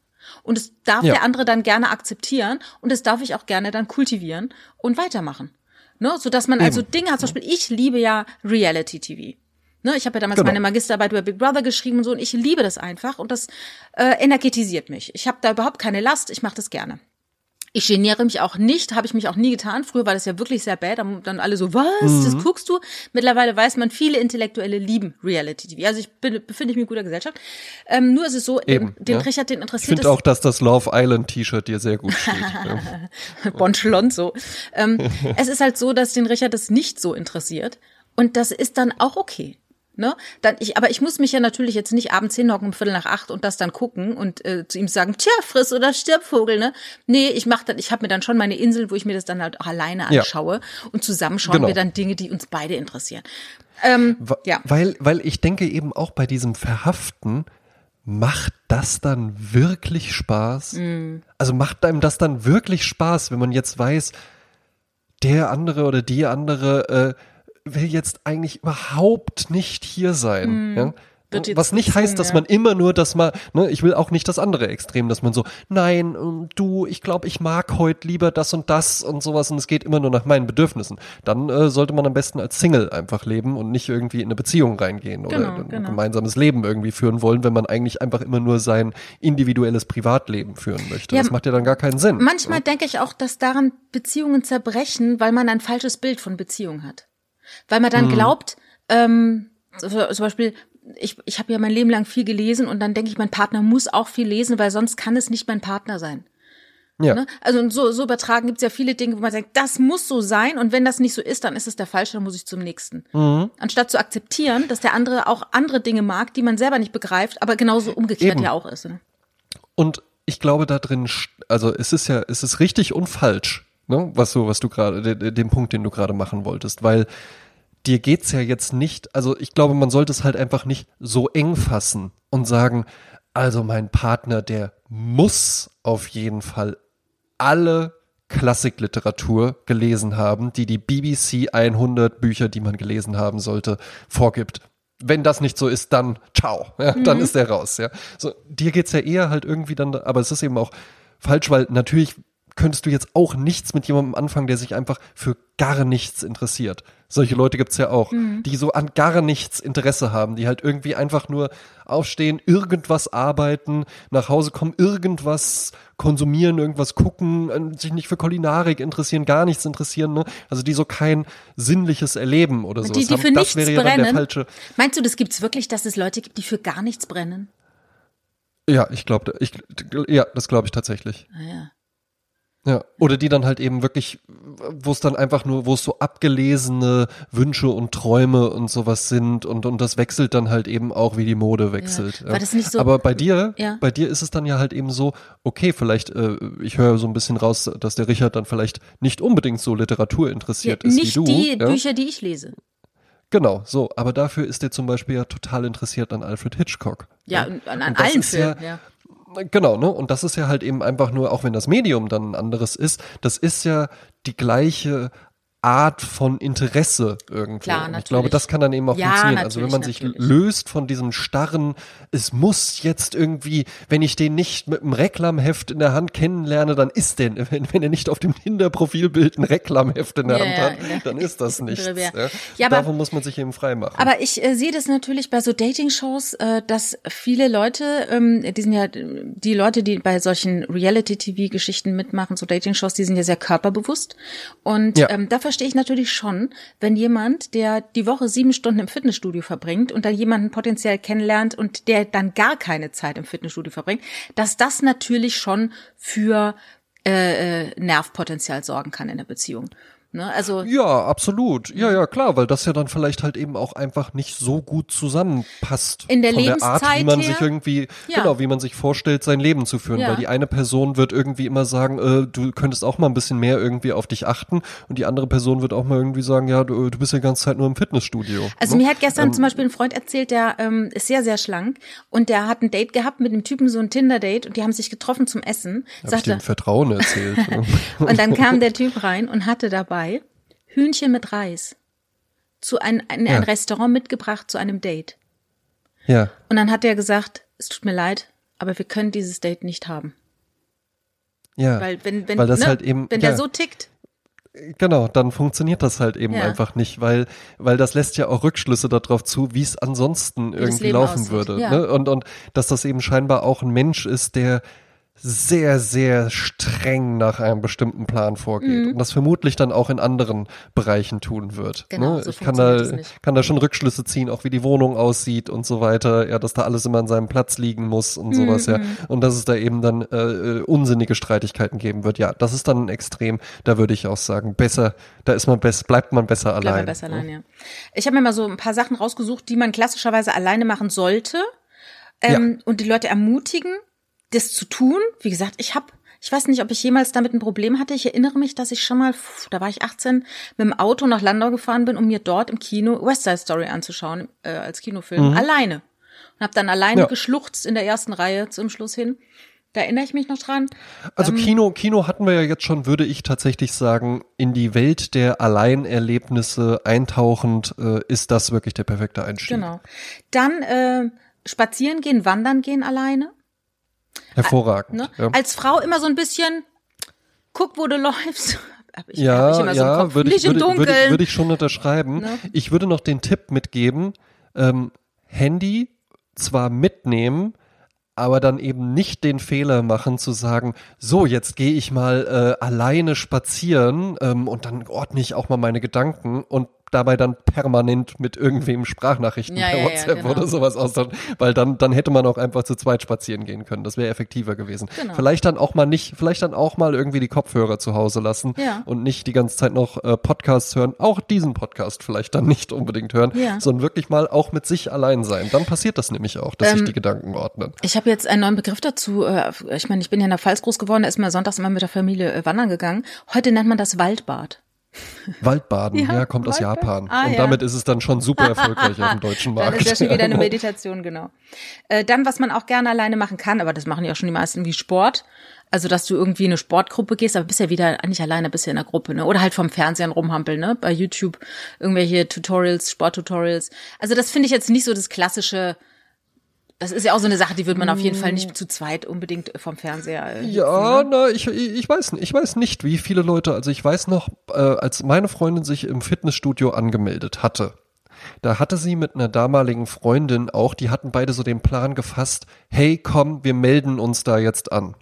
Und es darf Ja. der andere dann gerne akzeptieren und das darf ich auch gerne dann kultivieren und weitermachen. Ne? So dass man also Dinge hat, zum Beispiel, ich liebe ja Reality-TV. Ne, ich habe ja damals Genau. meine Magisterarbeit über Big Brother geschrieben und so und ich liebe das einfach und das äh, energetisiert mich. Ich habe da überhaupt keine Last, ich mache das gerne. Ich geniere mich auch nicht, habe ich mich auch nie getan. Früher war das ja wirklich sehr bad. Dann, alle so, was, Mhm. das guckst du? Mittlerweile weiß man, viele Intellektuelle lieben Reality-TV. Also ich bin, befinde mich in guter Gesellschaft. Ähm, nur ist es so, Eben, den, den ja. Richard, den Ich interessiert finde auch, dass das Love Island T-Shirt dir sehr gut steht. ja. Bonchelonzo. Ähm, es ist halt so, dass den Richard das nicht so interessiert. Und das ist dann auch okay. Ne? Dann ich, aber ich muss mich ja natürlich jetzt nicht abends hinhocken um Viertel nach acht und das dann gucken und äh, zu ihm sagen, tja, friss oder stirb, Vogel, ne? Nee, ich mach dann, ich habe mir dann schon meine Insel, wo ich mir das dann halt auch alleine Ja. anschaue und zusammen schauen Genau. wir dann Dinge, die uns beide interessieren. Ähm, ja. Weil, weil ich denke eben auch bei diesem Verhaften, macht das dann wirklich Spaß? Mm. Also macht einem das dann wirklich Spaß, wenn man jetzt weiß, der andere oder die andere äh, will jetzt eigentlich überhaupt nicht hier sein. Mm. Ja? Was nicht heißt, dass ja. man immer nur das mal, ne, ich will auch nicht das andere Extrem, dass man so, nein, ähm, du, ich glaube, ich mag heute lieber das und das und sowas und es geht immer nur nach meinen Bedürfnissen. Dann äh, sollte man am besten als Single einfach leben und nicht irgendwie in eine Beziehung reingehen oder Genau, ein genau. gemeinsames Leben irgendwie führen wollen, wenn man eigentlich einfach immer nur sein individuelles Privatleben führen möchte. Ja, das macht ja dann gar keinen Sinn. Manchmal denke ich auch, dass daran Beziehungen zerbrechen, weil man ein falsches Bild von Beziehung hat. Weil man Mhm. dann glaubt, ähm, so- zum Beispiel, ich, ich habe ja mein Leben lang viel gelesen und dann denke ich, mein Partner muss auch viel lesen, weil sonst kann es nicht mein Partner sein. ja. Ne? Also so, so übertragen gibt's ja viele Dinge, wo man sagt, das muss so sein und wenn das nicht so ist, dann ist es der falsche, dann muss ich zum nächsten. Mhm. Anstatt zu akzeptieren, dass der andere auch andere Dinge mag, die man selber nicht begreift, aber genauso umgekehrt Eben. ja auch ist. Ne? Und ich glaube da drin, also es ist ja, es ist richtig und falsch, ne, was du, was du gerade, de- den Punkt, den du gerade machen wolltest, weil dir geht's ja jetzt nicht, also ich glaube, man sollte es halt einfach nicht so eng fassen und sagen, also mein Partner, der muss auf jeden Fall alle Klassikliteratur gelesen haben, die die BBC 100 Bücher, die man gelesen haben sollte, vorgibt. Wenn das nicht so ist, dann ciao, ja, dann ist der raus, ja. So, dir geht's ja eher halt irgendwie dann, aber es ist eben auch falsch, weil natürlich könntest du jetzt auch nichts mit jemandem anfangen, der sich einfach für gar nichts interessiert. Solche Leute gibt's ja auch, die so an gar nichts Interesse haben, die halt irgendwie einfach nur aufstehen, irgendwas arbeiten, nach Hause kommen, irgendwas konsumieren, irgendwas gucken, äh, sich nicht für Kulinarik interessieren, gar nichts interessieren, ne? Also die so kein sinnliches Erleben oder sowas Die, die haben. für das nichts wäre ja dann der brennen. falsche. Meinst du, das gibt's wirklich, dass es Leute gibt, die für gar nichts brennen? Ja, ich glaube, ich, ja, das glaube ich tatsächlich. Naja. Ja, oder die dann halt eben wirklich, wo es dann einfach nur, wo es so abgelesene Wünsche und Träume und sowas sind und, und das wechselt dann halt eben auch, wie die Mode wechselt. War das nicht so- Aber bei dir, Ja. bei dir ist es dann ja halt eben so, okay, vielleicht, äh, ich höre so ein bisschen raus, dass der Richard dann vielleicht nicht unbedingt so Literatur interessiert Ja, ist nicht wie du. die ja? Bücher, die ich lese. Genau, so, aber dafür ist er zum Beispiel ja total interessiert an Alfred Hitchcock. Ja, an, an allen Filmen. ja- Ja, Genau, ne? Und das ist ja halt eben einfach nur, auch wenn das Medium dann ein anderes ist, das ist ja die gleiche Art von Interesse irgendwo. Klar, Und ich natürlich. glaube, das kann dann eben auch Ja, funktionieren. Also wenn man natürlich, sich natürlich. löst von diesem starren, es muss jetzt irgendwie, wenn ich den nicht mit einem Reklamheft in der Hand kennenlerne, dann ist der, wenn, wenn er nicht auf dem Tinder-Profilbild ein Reklamheft in der Ja, Hand ja, hat, dann ist das nichts. Revers. Ja? Aber- Davon muss man sich eben frei machen. Aber ich äh, sehe das natürlich bei so Dating-Shows, äh, dass viele Leute, ähm, die sind ja die Leute, die bei solchen Reality-TV-Geschichten mitmachen, so Dating-Shows, die sind ja sehr körperbewusst. Und ähm, da verstehe ich natürlich schon, wenn jemand, der die Woche sieben Stunden im Fitnessstudio verbringt und dann jemanden potenziell kennenlernt und der dann gar keine Zeit im Fitnessstudio verbringt, dass das natürlich schon für äh, äh, Nervpotenzial sorgen kann in der Beziehung. Ne? Also Ja, absolut. Ja, ja, klar, weil das ja dann vielleicht halt eben auch einfach nicht so gut zusammenpasst. In der von der Art, wie Lebenszeit man her? sich irgendwie, Ja. genau, wie man sich vorstellt, sein Leben zu führen. Ja. Weil die eine Person wird irgendwie immer sagen, äh, du könntest auch mal ein bisschen mehr irgendwie auf dich achten und die andere Person wird auch mal irgendwie sagen, ja, du, du bist ja die ganze Zeit nur im Fitnessstudio. Also ne? mir hat gestern zum Beispiel ein Freund erzählt, der ähm, ist sehr, sehr schlank und der hat ein Date gehabt mit einem Typen, so ein Tinder-Date und die haben sich getroffen zum Essen. Hab ich Sagte, dem Vertrauen erzählt. und dann kam der Typ rein und hatte dabei Hühnchen mit Reis zu ein, ein, Ja. ein Restaurant mitgebracht zu einem Date. ja, Und dann hat er gesagt, es tut mir leid, aber wir können dieses Date nicht haben. ja. Weil wenn, wenn, Weil das ne, halt eben- wenn ja. der so tickt, Genau, dann funktioniert das halt eben Ja. einfach nicht, weil, weil das lässt ja auch Rückschlüsse darauf zu, wie es ansonsten irgendwie laufen aussieht, würde. ja. Ne? Und, und dass das eben scheinbar auch ein Mensch ist, der sehr, sehr streng nach einem bestimmten Plan vorgeht und das vermutlich dann auch in anderen Bereichen tun wird. Mhm. Genau, ne? so ich kann da, kann da schon Rückschlüsse ziehen, auch wie die Wohnung aussieht und so weiter, ja, dass da alles immer an seinem Platz liegen muss und sowas, Mhm. ja. Und dass es da eben dann äh, äh, unsinnige Streitigkeiten geben wird. Ja, das ist dann ein Extrem, da würde ich auch sagen, besser, da ist man besser, bleibt man besser bleibt allein. er besser allein, ja. Ich habe mir mal so ein paar Sachen rausgesucht, die man klassischerweise alleine machen sollte ähm, und die Leute ermutigen, das zu tun. Wie gesagt, ich habe, ich weiß nicht, ob ich jemals damit ein Problem hatte. Ich erinnere mich, dass ich schon mal, da war ich 18, mit dem Auto nach Landau gefahren bin, um mir dort im Kino West Side Story anzuschauen, äh, als Kinofilm, alleine. Und habe dann alleine Ja. geschluchzt in der ersten Reihe zum Schluss hin. Da erinnere ich mich noch dran. Also Kino, Kino hatten wir ja jetzt schon, würde ich tatsächlich sagen, in die Welt der Alleinerlebnisse eintauchend äh, ist das wirklich der perfekte Einstieg. Genau. Dann äh, spazieren gehen, wandern gehen alleine. Hervorragend. Ne? Ja. Als Frau immer so ein bisschen, guck, wo du läufst. Ich, Ja, so ja, Kopf. würde ich, würde, würde, würde ich schon unterschreiben. Ne? Ich würde noch den Tipp mitgeben, ähm, Handy zwar mitnehmen, aber dann eben nicht den Fehler machen zu sagen, so, jetzt gehe ich mal äh, alleine spazieren ähm, und dann ordne ich auch mal meine Gedanken und dabei dann permanent mit irgendwem Sprachnachrichten Ja, per ja, ja, WhatsApp genau. oder sowas austauschen, weil dann, dann hätte man auch einfach zu zweit spazieren gehen können. Das wäre effektiver gewesen. Genau. Vielleicht dann auch mal nicht, vielleicht dann auch mal irgendwie die Kopfhörer zu Hause lassen Ja. und nicht die ganze Zeit noch äh, Podcasts hören, auch diesen Podcast vielleicht dann nicht unbedingt hören, Ja. sondern wirklich mal auch mit sich allein sein. Dann passiert das nämlich auch, dass Ähm, sich die Gedanken ordnen. Ich habe jetzt einen neuen Begriff dazu. äh, Ich meine, ich bin ja in der Pfalz groß geworden, da ist man sonntags immer mit der Familie äh, wandern gegangen. Heute nennt man das Waldbad. Waldbaden, ja, Ja, kommt aus Waldbad. Japan. Ah, und ja. damit ist es dann schon super erfolgreich auf dem deutschen Dann Markt. ist ja schon wieder eine Meditation, genau. Äh, dann, was man auch gerne alleine machen kann, aber das machen ja auch schon die meisten, wie Sport. Also, dass du irgendwie in eine Sportgruppe gehst, aber bist ja wieder nicht alleine, bist ja in einer Gruppe, ne? Oder halt vom Fernsehen rumhampeln, ne? Bei YouTube irgendwelche Tutorials, Sporttutorials. Also, das finde ich jetzt nicht so das klassische. Das ist ja auch so eine Sache, die würde man auf jeden Fall nicht zu zweit unbedingt vom Fernseher. Äh, Ja, ne? na, ich, ich ich weiß, ich weiß nicht, wie viele Leute, also ich weiß noch, äh, als meine Freundin sich im Fitnessstudio angemeldet hatte, da hatte sie mit einer damaligen Freundin auch, die hatten beide so den Plan gefasst, hey, komm, wir melden uns da jetzt an.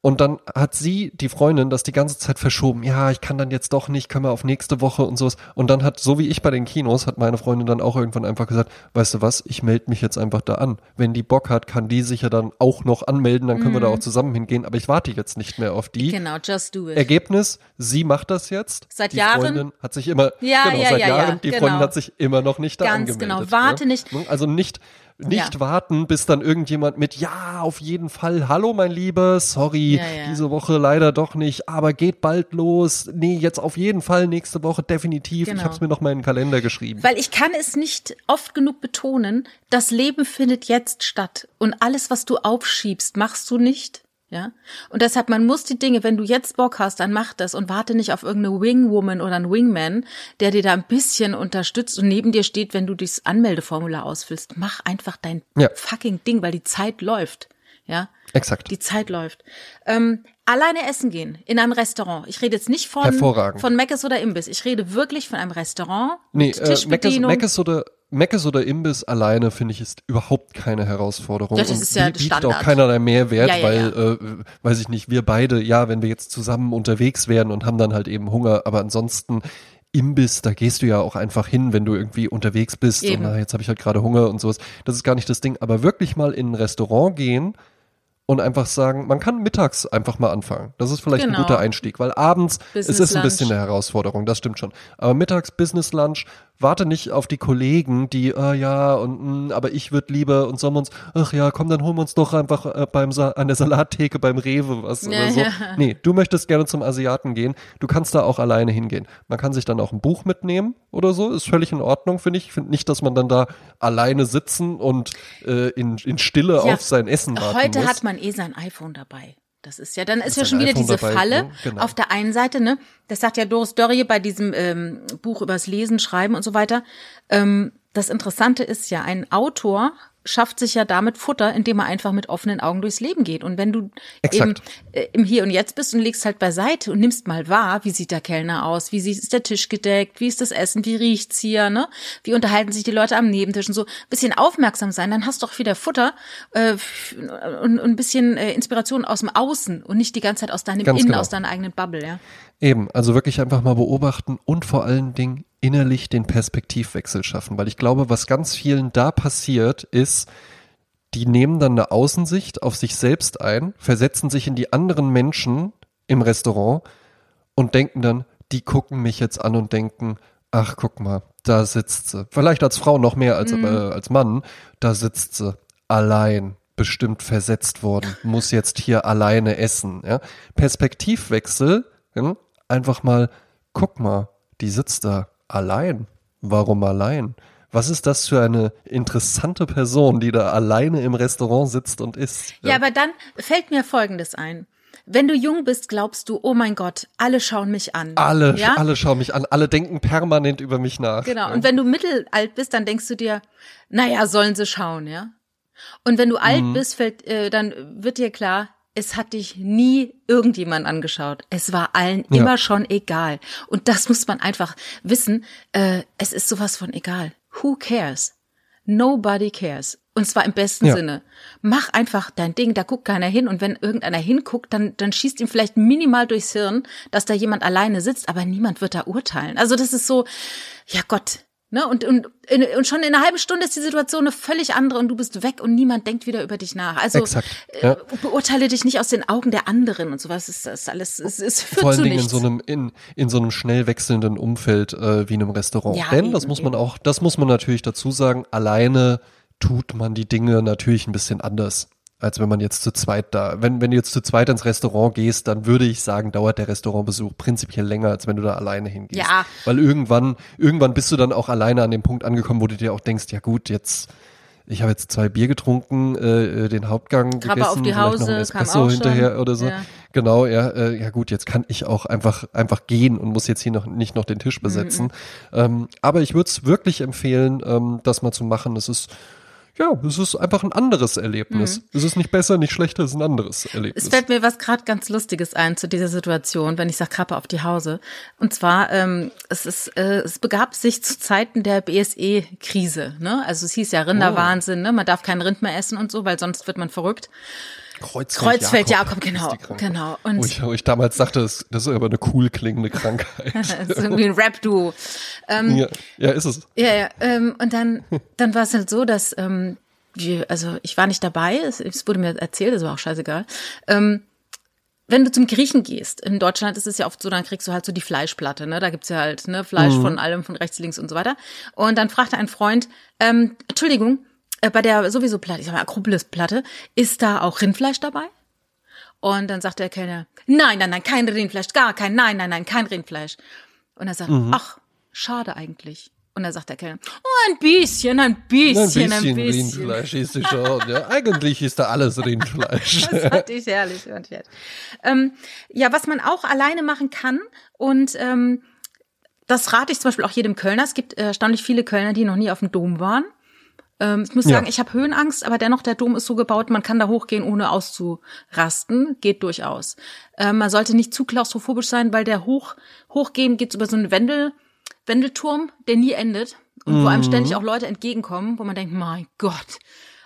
Und dann hat sie, die Freundin, das die ganze Zeit verschoben. Ja, ich kann dann jetzt doch nicht, können wir auf nächste Woche und sowas. Und dann hat, so wie ich bei den Kinos, hat meine Freundin dann auch irgendwann einfach gesagt, weißt du was, ich melde mich jetzt einfach da an. Wenn die Bock hat, kann die sich ja dann auch noch anmelden, dann können wir da auch zusammen hingehen. Aber ich warte jetzt nicht mehr auf die. Genau, just do it. Ergebnis, sie macht das jetzt. Seit die Jahren? Freundin hat sich immer, Ja, genau, ja, seit ja, Jahren, ja, die genau. Freundin hat sich immer noch nicht da Ganz angemeldet. genau. Warte ja? nicht- Also nicht, nicht Ja. warten, bis dann irgendjemand mit, ja, auf jeden Fall, hallo mein Lieber, sorry, Ja, ja. diese Woche leider doch nicht, aber geht bald los. Nee, jetzt auf jeden Fall nächste Woche definitiv. Ich Genau. habe es mir noch mal in den Kalender geschrieben. Weil ich kann es nicht oft genug betonen, das Leben findet jetzt statt und alles, was du aufschiebst, machst du nicht. Ja. Und deshalb, man muss die Dinge, wenn du jetzt Bock hast, dann mach das und warte nicht auf irgendeine Wingwoman oder einen Wingman, der dir da ein bisschen unterstützt und neben dir steht, wenn du dieses Anmeldeformular ausfüllst. Mach einfach dein Ja. fucking Ding, weil die Zeit läuft. Ja. Exakt. Die Zeit läuft. Ähm, alleine essen gehen in einem Restaurant. Ich rede jetzt nicht von, von Meckes oder Imbiss. Ich rede wirklich von einem Restaurant Nee, äh, Meckes. Meckes oder Meckes oder Imbiss alleine finde ich ist überhaupt keine Herausforderung Ja, das und ist ja bie- bietet Standard. auch keinerlei Mehrwert, Ja, ja, weil Äh, weiß ich nicht, wir beide, ja, wenn wir jetzt zusammen unterwegs wären und haben dann halt eben Hunger, aber ansonsten Imbiss, da gehst du ja auch einfach hin, wenn du irgendwie unterwegs bist Eben. und na, jetzt habe ich halt gerade Hunger und sowas. Das ist gar nicht das Ding, aber wirklich mal in ein Restaurant gehen und einfach sagen, man kann mittags einfach mal anfangen. Das ist vielleicht Genau. ein guter Einstieg, weil abends Business es ist ein bisschen eine Herausforderung, das stimmt schon. Aber mittags Business Lunch, warte nicht auf die Kollegen, die, äh, ja, und mh, aber ich würde lieber und sollen wir uns, ach ja, komm, dann holen wir uns doch einfach äh, beim Sa an der Salattheke beim Rewe was Ja, oder so. ja. Nee, du möchtest gerne zum Asiaten gehen, du kannst da auch alleine hingehen. Man kann sich dann auch ein Buch mitnehmen oder so, ist völlig in Ordnung, finde ich. Ich finde nicht, dass man dann da alleine sitzen und äh, in, in Stille Ja, auf sein Essen warten Heute muss. hat man eh sein iPhone dabei. Das ist ja, dann ist Ist ja schon wieder diese dabei, Falle. ne? Genau. Auf der einen Seite, ne, das sagt ja Doris Dörrie bei diesem ähm, Buch übers Lesen, Schreiben und so weiter. Ähm, das Interessante ist ja, ein Autor schafft sich ja damit Futter, indem er einfach mit offenen Augen durchs Leben geht. Und wenn du Exakt. eben äh, im Hier und Jetzt bist und legst halt beiseite und nimmst mal wahr, wie sieht der Kellner aus, wie sieht, ist der Tisch gedeckt, wie ist das Essen, wie riecht's hier, ne? Wie unterhalten sich die Leute am Nebentisch und so. Bisschen aufmerksam sein, dann hast du auch wieder Futter äh, und, und ein bisschen äh, Inspiration aus dem Außen und nicht die ganze Zeit aus deinem Ganz Innen, genau. aus deiner eigenen Bubble, ja. Eben, also wirklich einfach mal beobachten und vor allen Dingen innerlich den Perspektivwechsel schaffen, weil ich glaube, was ganz vielen da passiert, ist, die nehmen dann eine Außensicht auf sich selbst ein, versetzen sich in die anderen Menschen im Restaurant und denken dann, die gucken mich jetzt an und denken, ach guck mal, da sitzt sie. Vielleicht als Frau noch mehr als, äh, als Mann, da sitzt sie allein, bestimmt versetzt worden, muss jetzt hier alleine essen. Ja? Perspektivwechsel, ja? einfach mal, guck mal, die sitzt da allein. Warum allein? was ist das für eine interessante Person, die da alleine im Restaurant sitzt und isst? Ja, aber dann fällt mir Folgendes ein. Wenn du jung bist, glaubst du, oh mein Gott, alle schauen mich an. Alle, ja? alle schauen mich an, alle denken permanent über mich nach. Genau. Und wenn du mittelalt bist, dann denkst du dir, naja, sollen sie schauen, ja. Und wenn du alt Mhm. bist, fällt, äh, dann wird dir klar, es hat dich nie irgendjemand angeschaut. Es war allen Ja. immer schon egal. Und das muss man einfach wissen. Äh, es ist sowas von egal. Who cares? Nobody cares. Und zwar im besten Ja. Sinne. Mach einfach dein Ding, da guckt keiner hin. Und wenn irgendeiner hinguckt, dann, dann schießt ihm vielleicht minimal durchs Hirn, dass da jemand alleine sitzt, aber niemand wird da urteilen. Also das ist so, ja Gott. Ne? Und, und, in, und schon in einer halben Stunde ist die Situation eine völlig andere und du bist weg und niemand denkt wieder über dich nach. Also Exakt, äh, ja. beurteile dich nicht aus den Augen der anderen und sowas. Ist das alles, es, es führt Vor allen zu Dingen in nichts. so einem in, in so einem schnell wechselnden Umfeld äh, wie einem Restaurant. Ja, Denn das eben, muss man auch, das muss man natürlich dazu sagen. Alleine tut man die Dinge natürlich ein bisschen anders, als wenn man jetzt zu zweit da. Wenn wenn du jetzt zu zweit ins Restaurant gehst, dann würde ich sagen, dauert der Restaurantbesuch prinzipiell länger, als wenn du da alleine hingehst. Ja. Weil irgendwann irgendwann bist du dann auch alleine an dem Punkt angekommen, wo du dir auch denkst, ja gut, jetzt ich habe jetzt zwei Bier getrunken, äh, äh, den Hauptgang Krabbe gegessen, auf die vielleicht noch Hause, ein Espresso auch schon. hinterher oder so. Ja. Genau, ja, äh, ja gut, jetzt kann ich auch einfach einfach gehen und muss jetzt hier noch nicht noch den Tisch besetzen. Mhm. Ähm, aber ich würde es wirklich empfehlen, ähm, das mal zu machen. Es ist ja, es ist einfach ein anderes Erlebnis. Es ist nicht besser, nicht schlechter, es ist ein anderes Erlebnis. Mhm. Es fällt mir was gerade ganz Lustiges ein zu dieser Situation, wenn ich sage Krabbe auf die Hause. Und zwar, ähm, es ist, äh, es begab sich zu Zeiten der BSE-Krise. Ne? Also es hieß ja Rinderwahnsinn, ne? man darf kein Rind mehr essen und so, weil sonst wird man verrückt. Kreuzfeld Jakob, genau, ist die Krankheit. genau. Und Wo ich, wo ich damals dachte, das, das ist aber eine cool klingende Krankheit. das ist irgendwie ein Rap-Duo. Ähm, ja, ja, ist es. Ja, ja. Ähm, und dann, dann war es halt so, dass ähm, wir, also ich war nicht dabei, es, es wurde mir erzählt, das war auch scheißegal. Ähm, wenn du zum Griechen gehst, in Deutschland ist es ja oft so, dann kriegst du halt so die Fleischplatte, ne? Da gibt's ja halt ne, Fleisch von allem, von rechts, links und so weiter. Und dann fragte ein Freund, ähm, Entschuldigung, äh, bei der sowieso Platte, ich sag mal Akropolis-Platte, ist da auch Rindfleisch dabei? Und dann sagte der Kellner, nein, nein, nein, kein Rindfleisch, gar kein, nein, nein, nein, kein Rindfleisch. Und er sagt, ach, schade eigentlich. Und dann sagt der Kellner, oh, ein bisschen, ein bisschen, ein bisschen, ein bisschen. Rindfleisch ist es schon. Ja, eigentlich ist da alles Rindfleisch. Das fand ich herrlich. Fand ich herrlich. Ähm, ja, was man auch alleine machen kann und ähm, das rate ich zum Beispiel auch jedem Kölner. Es gibt erstaunlich viele Kölner, die noch nie auf dem Dom waren. Ähm, ich muss Ja. sagen, ich habe Höhenangst, aber dennoch, der Dom ist so gebaut, man kann da hochgehen, ohne auszurasten. Geht durchaus. Ähm, man sollte nicht zu klaustrophobisch sein, weil der hoch, hochgehen geht über so einen Wendel, Wendelturm, der nie endet. Und wo einem ständig auch Leute entgegenkommen, wo man denkt, mein Gott.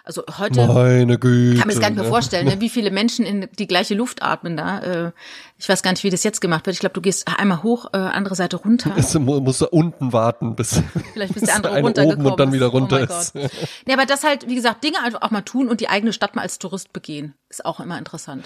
Also heute Meine Güte. kann mir das gar nicht mehr vorstellen, ne? wie viele Menschen in die gleiche Luft atmen da. Äh, ich weiß gar nicht, wie das jetzt gemacht wird. Ich glaube, du gehst einmal hoch, äh, andere Seite runter. Es mu- muss da unten warten, bis, Vielleicht bis der andere runtergekommen oben und dann wieder runter oh ist. Gott. Nee, aber das halt, wie gesagt, Dinge einfach auch mal tun und die eigene Stadt mal als Tourist begehen, ist auch immer interessant.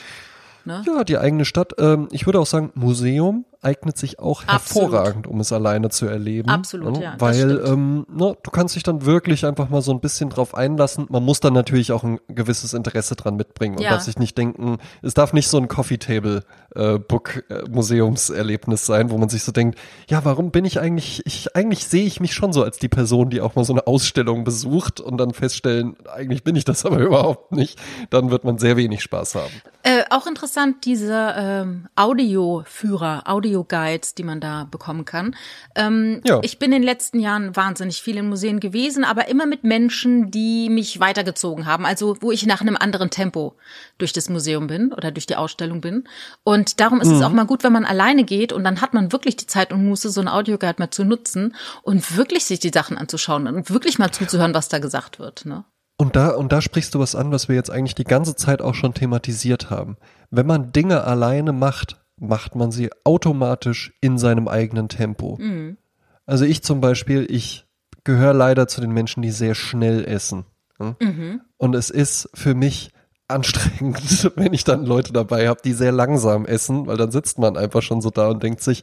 Ne? Ja, die eigene Stadt. Ähm, ich würde auch sagen, Museum eignet sich auch Absolut. hervorragend, um es alleine zu erleben. Absolut, ne? ja, Weil ähm, ne, du kannst dich dann wirklich einfach mal so ein bisschen drauf einlassen. Man muss dann natürlich auch ein gewisses Interesse dran mitbringen und Ja. darf sich nicht denken, es darf nicht so ein Coffee Table äh, Book äh, Museumserlebnis sein, wo man sich so denkt, ja, warum bin ich eigentlich, ich, eigentlich sehe ich mich schon so als die Person, die auch mal so eine Ausstellung besucht und dann feststellen, eigentlich bin ich das aber überhaupt nicht. Dann wird man sehr wenig Spaß haben. Äh, auch interessant, diese ähm, Audioführer, Audioguides, die man da bekommen kann. Ähm, Ja. Ich bin in den letzten Jahren wahnsinnig viel in Museen gewesen, aber immer mit Menschen, die mich weitergezogen haben. Also wo ich nach einem anderen Tempo durch das Museum bin oder durch die Ausstellung bin. Und darum ist es auch mal gut, wenn man alleine geht und dann hat man wirklich die Zeit und Muße, so ein Audioguide mal zu nutzen und wirklich sich die Sachen anzuschauen und wirklich mal zuzuhören, was da gesagt wird. Ne? Und da, und da sprichst du was an, was wir jetzt eigentlich die ganze Zeit auch schon thematisiert haben. Wenn man Dinge alleine macht, macht man sie automatisch in seinem eigenen Tempo. Also ich zum Beispiel, ich gehöre leider zu den Menschen, die sehr schnell essen. ne? Und es ist für mich anstrengend, wenn ich dann Leute dabei habe, die sehr langsam essen, weil dann sitzt man einfach schon so da und denkt sich,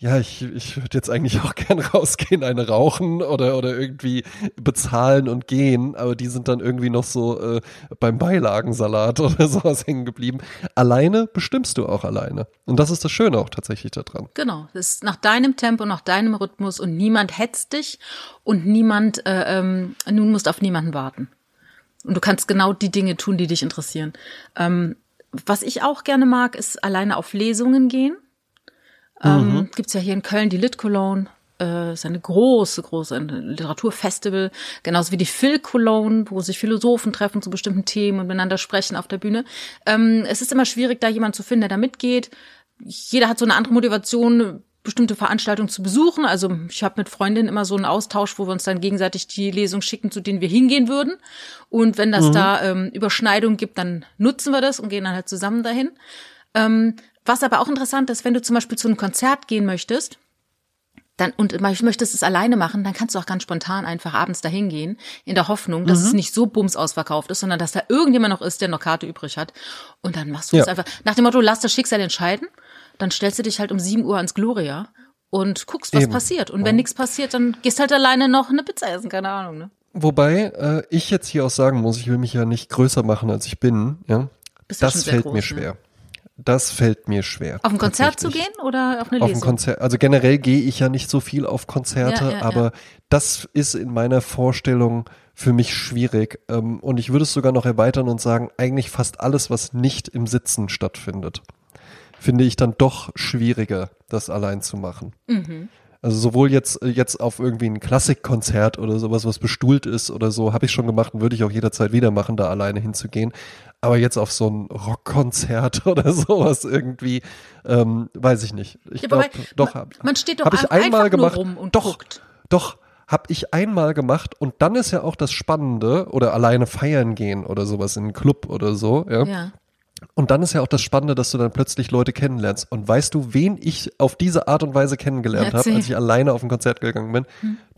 ja, ich, ich würde jetzt eigentlich auch gern rausgehen, eine rauchen oder, oder irgendwie bezahlen und gehen, aber die sind dann irgendwie noch so äh, beim Beilagensalat oder sowas hängen geblieben. Alleine bestimmst du auch alleine. Und das ist das Schöne auch tatsächlich daran. Genau, das ist nach deinem Tempo, nach deinem Rhythmus und niemand hetzt dich und niemand, äh, ähm, nun musst auf niemanden warten. Und du kannst genau die Dinge tun, die dich interessieren. Ähm, was ich auch gerne mag, ist alleine auf Lesungen gehen. Ähm, Mhm. Gibt's ja hier in Köln die Lit Cologne. Äh, ist eine große, große Literaturfestival, genauso wie die Phil Cologne, wo sich Philosophen treffen zu bestimmten Themen und miteinander sprechen auf der Bühne. Ähm, es ist immer schwierig, da jemanden zu finden, der da mitgeht. Jeder hat so eine andere Motivation, bestimmte Veranstaltungen zu besuchen. Also ich habe mit Freundinnen immer so einen Austausch, wo wir uns dann gegenseitig die Lesung schicken, zu denen wir hingehen würden. Und wenn das da ähm, Überschneidungen gibt, dann nutzen wir das und gehen dann halt zusammen dahin. Ähm, was aber auch interessant ist, wenn du zum Beispiel zu einem Konzert gehen möchtest, dann und ich möchtest es alleine machen, dann kannst du auch ganz spontan einfach abends dahin gehen, in der Hoffnung, dass es nicht so bums ausverkauft ist, sondern dass da irgendjemand noch ist, der noch Karte übrig hat. Und dann machst du Ja. es einfach nach dem Motto, lass das Schicksal entscheiden. Dann stellst du dich halt um 7 Uhr ans Gloria und guckst, was Eben. passiert. Und wenn nichts passiert, dann gehst halt alleine noch eine Pizza essen, keine Ahnung. Ne? Wobei äh, ich jetzt hier auch sagen muss, ich will mich ja nicht größer machen, als ich bin. Ja, Bist ja das fällt groß, mir ne? Das fällt mir schwer. Auf ein Konzert zu gehen oder auf eine Auf ein Lesung? Konzert, also generell gehe ich ja nicht so viel auf Konzerte, Ja, ja, ja. aber das ist in meiner Vorstellung für mich schwierig. Ähm, Und ich würde es sogar noch erweitern und sagen, eigentlich fast alles, was nicht im Sitzen stattfindet, finde ich dann doch schwieriger, das allein zu machen. Mhm. Also sowohl jetzt, jetzt auf irgendwie ein Klassikkonzert oder sowas, was bestuhlt ist oder so, habe ich schon gemacht und würde ich auch jederzeit wieder machen, da alleine hinzugehen. Aber jetzt auf so ein Rockkonzert oder sowas irgendwie, ähm, weiß ich nicht. Ich Ja, glaube, doch. man- hab- man steht doch hab ich ein- einmal einfach nur gemacht. rum und doch, guckt. doch, habe ich einmal gemacht und dann ist ja auch das Spannende oder alleine feiern gehen oder sowas in einen Club oder so, ja. Ja. Und dann ist ja auch das Spannende, dass du dann plötzlich Leute kennenlernst. Und weißt du, wen ich auf diese Art und Weise kennengelernt habe. Hm. als ich alleine auf ein Konzert gegangen bin?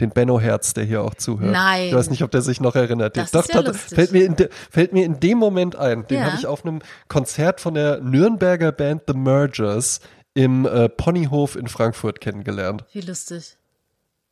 Den Benno Herz, der hier auch zuhört. Nein. Ich weiß nicht, ob der sich noch erinnert. Das Doch, ist ja lustig. fällt, mir in de, fällt mir in dem Moment ein. Den Ja. habe ich auf einem Konzert von der Nürnberger Band The Mergers im äh, Ponyhof in Frankfurt kennengelernt. Wie lustig.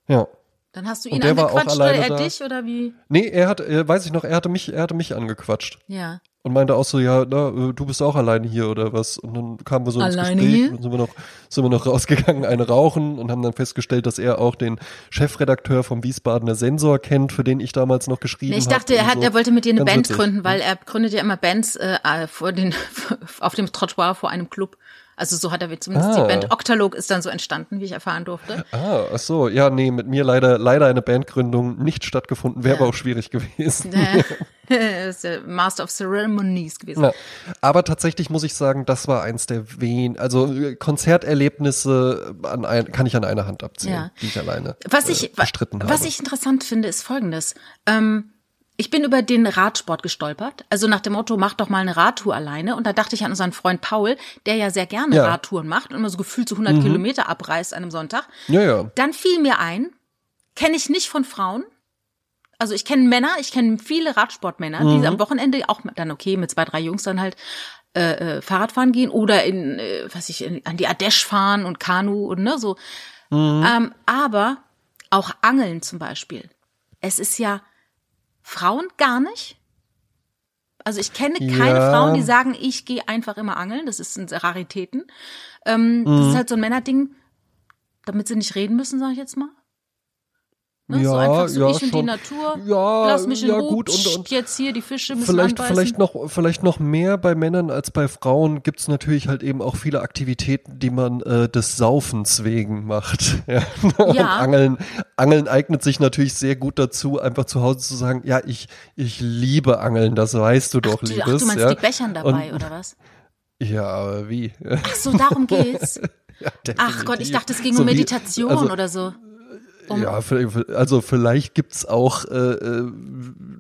Ja. Dann hast du ihn angequatscht oder er da. dich oder wie? Nee, er hat, äh, weiß ich noch, er hatte mich, er hatte mich angequatscht. Ja. und meinte auch so, ja, na, äh, du bist auch alleine hier oder was? Und dann kamen wir so ins Alleine Gespräch hier? und sind wir noch, sind wir noch rausgegangen, eine rauchen und haben dann festgestellt, dass er auch den Chefredakteur vom Wiesbadener Sensor kennt, für den ich damals noch geschrieben Nee, habe. ich dachte, er, hat, er wollte mit dir eine Ganz Band witzig. gründen, weil er gründet ja immer Bands äh, äh, vor den, auf dem Trottoir vor einem Club. Also so hat er zumindest Ah. die Band. Octalog ist dann so entstanden, wie ich erfahren durfte. Ah, ach so, ja, nee, mit mir leider, leider eine Bandgründung nicht stattgefunden, wäre Ja. aber auch schwierig gewesen. Er ist der Master of Ceremonies gewesen. Na, aber tatsächlich muss ich sagen, das war eins der wen, also äh, Konzerterlebnisse an ein, kann ich an einer Hand abzählen, Ja. die ich alleine Was äh, ich, bestritten was habe. ich interessant finde, ist Folgendes. Ähm, ich bin über den Radsport gestolpert. Also nach dem Motto, mach doch mal eine Radtour alleine. Und da dachte ich an unseren Freund Paul, der ja sehr gerne Ja. Mhm. Radtouren macht und immer so gefühlt so 100 Kilometer abreißt an einem Sonntag. ja, ja. Dann fiel mir ein, kenne ich nicht von Frauen. Also ich kenne Männer, ich kenne viele Radsportmänner, Mhm. die am Wochenende auch dann okay mit zwei, drei Jungs dann halt äh, äh, Fahrradfahren gehen oder in, äh, was ich, in, an die Adesh fahren und Kanu und ne so. Mhm. Ähm, aber auch Angeln zum Beispiel. Es ist ja Frauen gar nicht. Also ich kenne keine Ja. Frauen, die sagen, ich gehe einfach immer angeln. Das ist sind Raritäten. Ähm, Das Mhm. ist halt so ein Männerding, damit sie nicht reden müssen, sage ich jetzt mal. Ne? so Ja, einfach so ja, ich und die schon. Natur. Ja, lass mich in ja, Ruhe. gut, und- und jetzt hier die Fische müssen Vielleicht, anbeißen. vielleicht noch, vielleicht noch mehr bei Männern als bei Frauen gibt es natürlich halt eben auch viele Aktivitäten, die man äh, des Saufens wegen macht. Ja. Und Ja. Angeln, Angeln eignet sich natürlich sehr gut dazu, einfach zu Hause zu sagen, ja, ich, ich liebe Angeln, das weißt du doch, ach, du, Liebes. ach, du meinst ja. die Bechern dabei, Und- oder was? Ja, aber wie? Ach so, darum geht's. Ja, Ach Gott, ich dachte, es ging So um wie- Meditation also, oder so. Um, Ja, also vielleicht gibt's auch äh, äh,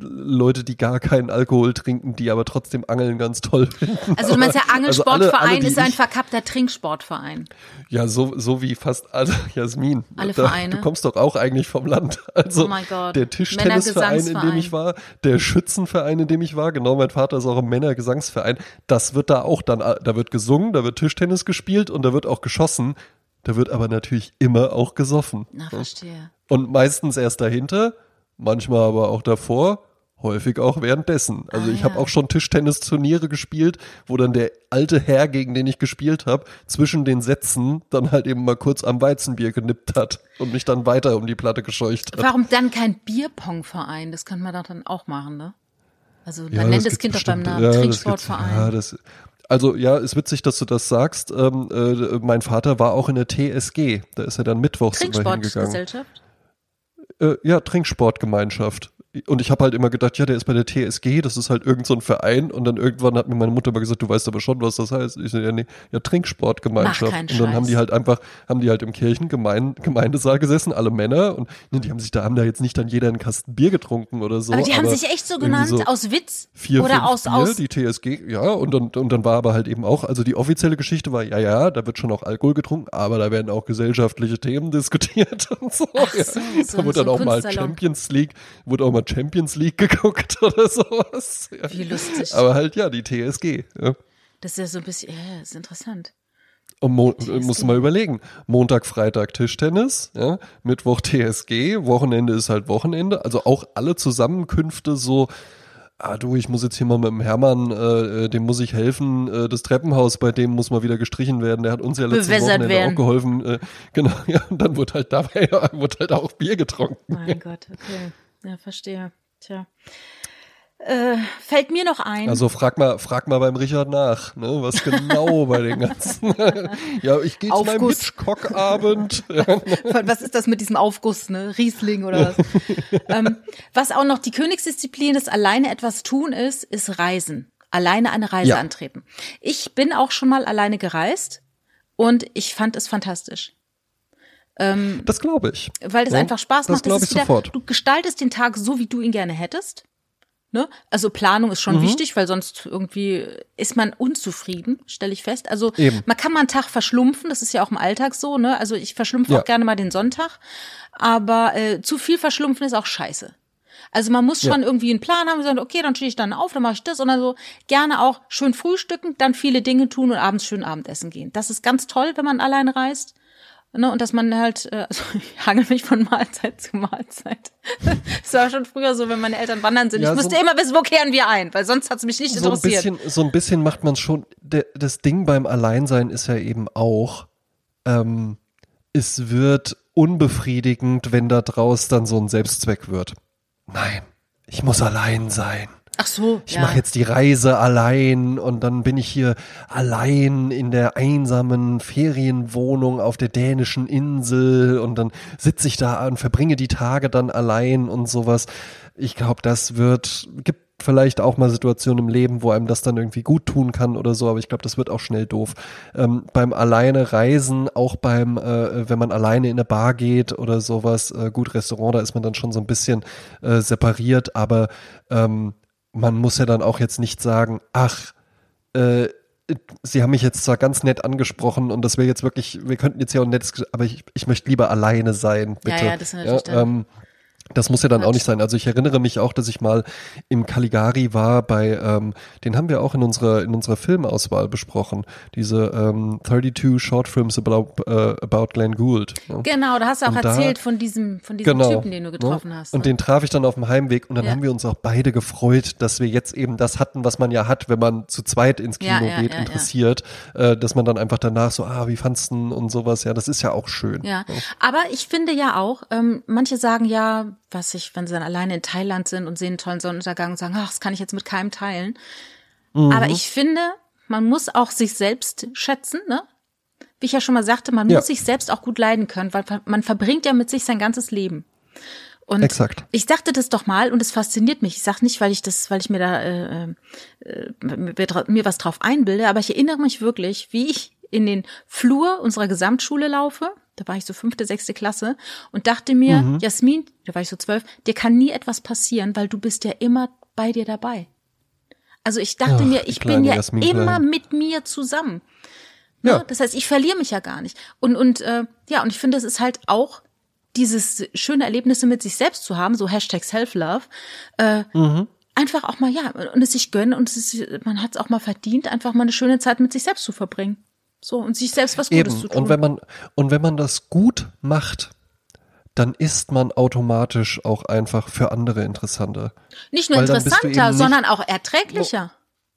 Leute, die gar keinen Alkohol trinken, die aber trotzdem Angeln ganz toll finden. Also du meinst, also alle- Angelsportverein alle, die ist ein verkappter Trinksportverein. Ja, so, so wie fast alle, Jasmin. Alle da, Vereine. Du kommst doch auch eigentlich vom Land. Also Oh mein Gott. der Tischtennisverein, in dem ich war, der Schützenverein, in dem ich war, genau, mein Vater ist auch im Männergesangsverein. Das wird da auch dann, da wird gesungen, da wird Tischtennis gespielt und da wird auch geschossen. Da wird aber natürlich immer auch gesoffen. Na, verstehe. Und meistens erst dahinter, manchmal aber auch davor, häufig auch währenddessen. Also Ah, ich habe ja. auch schon Tischtennisturniere gespielt, wo dann der alte Herr, gegen den ich gespielt habe, zwischen den Sätzen dann halt eben mal kurz am Weizenbier genippt hat und mich dann weiter um die Platte gescheucht hat. Warum dann kein Bierpong-Verein? Das könnte man doch dann auch machen, ne? Also man Ja, nennt das das Kind doch beim. Namen Ja, Trinksportverein. Ja, das, also ja, ist witzig, dass du das sagst. Ähm, äh, mein Vater war auch in der TSG. Da ist er dann mittwochs immer hingegangen. Trinksportgesellschaft? Äh, ja, Trinksportgemeinschaft. Und ich habe halt immer gedacht, ja, der ist bei der TSG, das ist halt irgend so ein Verein. Und dann irgendwann hat mir meine Mutter mal gesagt, du weißt aber schon, was das heißt. Ich so, ja, nee, ja, Trinksportgemeinschaft. Und dann haben Scheiß. die halt einfach, haben die halt im Kirchengemein Gemeindesaal gesessen, alle Männer. Und ne, die haben sich da, haben da jetzt nicht dann jeder einen Kasten Bier getrunken oder so. aber die haben sich echt so genannt, so aus Witz? vier, oder aus, Bier, aus, die TSG, ja, und dann, und dann war aber halt eben auch, also die offizielle Geschichte war, ja, ja, da wird schon auch Alkohol getrunken, aber da werden auch gesellschaftliche Themen diskutiert und so. Ach ja. so, so- da wurde so dann auch mal Kunstsalon. Champions League, wurde auch mal Champions League geguckt oder sowas. Ja. wie lustig. Aber halt, ja, die TSG. Ja. das ist ja so ein bisschen, ja, ist interessant. Und Mo TSG. musst du mal überlegen. Montag, Freitag Tischtennis, ja, Mittwoch TSG, Wochenende ist halt Wochenende. Also auch alle Zusammenkünfte so, ah du, ich muss jetzt hier mal mit dem Hermann, äh, äh, dem muss ich helfen, äh, das Treppenhaus, bei dem muss mal wieder gestrichen werden. Der hat uns ja letztes Wochenende werden. auch geholfen. Äh, genau, ja, und dann wurde halt dabei, ja, wurde halt auch Bier getrunken. Mein Gott, okay. Ja, verstehe. Tja. Äh, fällt mir noch ein. Also frag mal, frag mal beim Richard nach, ne, was genau bei den ganzen. ja, ich gehe zu meinem. Hitchcock-Abend. Was ist das mit diesem Aufguss, ne? Riesling oder was? ähm, was auch noch die Königsdisziplin ist, alleine etwas tun ist, ist Reisen. Alleine eine Reise Ja. antreten. Ich bin auch schon mal alleine gereist und ich fand es fantastisch. Das glaube ich. weil das Ja, einfach Spaß das macht. glaub ist ich wieder, sofort. Du gestaltest den Tag so, wie du ihn gerne hättest. Ne? Also Planung ist schon Mhm. wichtig, weil sonst irgendwie ist man unzufrieden, stelle ich fest. Also Eben. man kann mal einen Tag verschlumpfen, das ist ja auch im Alltag so. Ne? Also ich verschlumpfe Ja. auch gerne mal den Sonntag, aber äh, zu viel verschlumpfen ist auch scheiße. Also man muss schon Ja. irgendwie einen Plan haben, sagen, okay, dann stehe ich dann auf, dann mache ich das und dann so gerne auch schön frühstücken, dann viele Dinge tun und abends schön Abendessen gehen. Das ist ganz toll, wenn man alleine reist. Ne, und dass man halt, äh, also ich hangel mich von Mahlzeit zu Mahlzeit. Es war schon früher so, wenn meine Eltern wandern sind. Ja, ich so- musste immer wissen, wo kehren wir ein, weil sonst hat es mich nicht so ein interessiert. bisschen, so ein bisschen macht man schon. Das Ding beim Alleinsein ist ja eben auch, ähm, es wird unbefriedigend, wenn da draus dann so ein Selbstzweck wird. Nein, ich muss allein sein. Ach so, Ich ja. mache jetzt die Reise allein und dann bin ich hier allein in der einsamen Ferienwohnung auf der dänischen Insel und dann sitze ich da und verbringe die Tage dann allein und sowas. Ich glaube, das wird, gibt vielleicht auch mal Situationen im Leben, wo einem das dann irgendwie gut tun kann oder so, aber ich glaube, das wird auch schnell doof. Ähm, beim alleine Reisen, auch beim, äh, wenn man alleine in eine Bar geht oder sowas, äh, gut, Restaurant, da ist man dann schon so ein bisschen äh, separiert, aber ähm, man muss ja dann auch jetzt nicht sagen, ach, äh, Sie haben mich jetzt zwar ganz nett angesprochen und das wäre jetzt wirklich, wir könnten jetzt ja auch ein nettes, aber ich, ich möchte lieber alleine sein, bitte. Ja, ja, das ist natürlich dann- ähm, das muss ja dann auch nicht sein. Also ich erinnere mich auch, dass ich mal im Caligari war bei, ähm, den haben wir auch in unserer in unserer Filmauswahl besprochen. Diese ähm, 32 Short Films about, äh, about Glenn Gould. ne? Genau, da hast du auch Und da- erzählt von diesem, von diesem Genau. Typen, den du getroffen ne? hast. Und ne? den traf ich dann auf dem Heimweg und dann Ja. haben wir uns auch beide gefreut, dass wir jetzt eben das hatten, was man ja hat, wenn man zu zweit ins Kino Ja, ja, geht, interessiert, Äh, dass man dann einfach danach so, ah, wie fandst du denn und sowas, ja, das ist ja auch schön. Ja, aber ich finde ja auch, ähm, manche sagen ja, was ich, wenn sie dann alleine in Thailand sind und sehen einen tollen Sonnenuntergang und sagen, ach, das kann ich jetzt mit keinem teilen. Mhm. Aber ich finde, man muss auch sich selbst schätzen, ne? Wie ich ja schon mal sagte, man Ja. muss sich selbst auch gut leiden können, weil man verbringt ja mit sich sein ganzes Leben. Und Exakt. ich dachte das doch mal und es fasziniert mich. Ich sag nicht, weil ich das, weil ich mir da äh, äh, mir, mir was drauf einbilde, aber ich erinnere mich wirklich, wie ich in den Flur unserer Gesamtschule laufe. Da war ich so fünfte, sechste Klasse und dachte mir, Mhm. Jasmin, da war ich so zwölf, dir kann nie etwas passieren, weil du bist ja immer bei dir dabei. Also ich dachte Ach, mir, ich bin ja Jasmin immer Klein. mit mir zusammen. Ne? Ja. Das heißt, ich verliere mich ja gar nicht. Und, und äh, ja, und ich finde, es ist halt auch dieses schöne Erlebnisse mit sich selbst zu haben, so Hashtag Self-Love, äh, einfach auch mal, ja, und es sich gönnen und es ist, man hat es auch mal verdient, einfach mal eine schöne Zeit mit sich selbst zu verbringen. So, und sich selbst was Gutes Eben. zu tun. Und wenn man, und wenn man das gut macht, dann ist man automatisch auch einfach für andere interessanter. nicht nur weil interessanter, nicht- sondern auch erträglicher.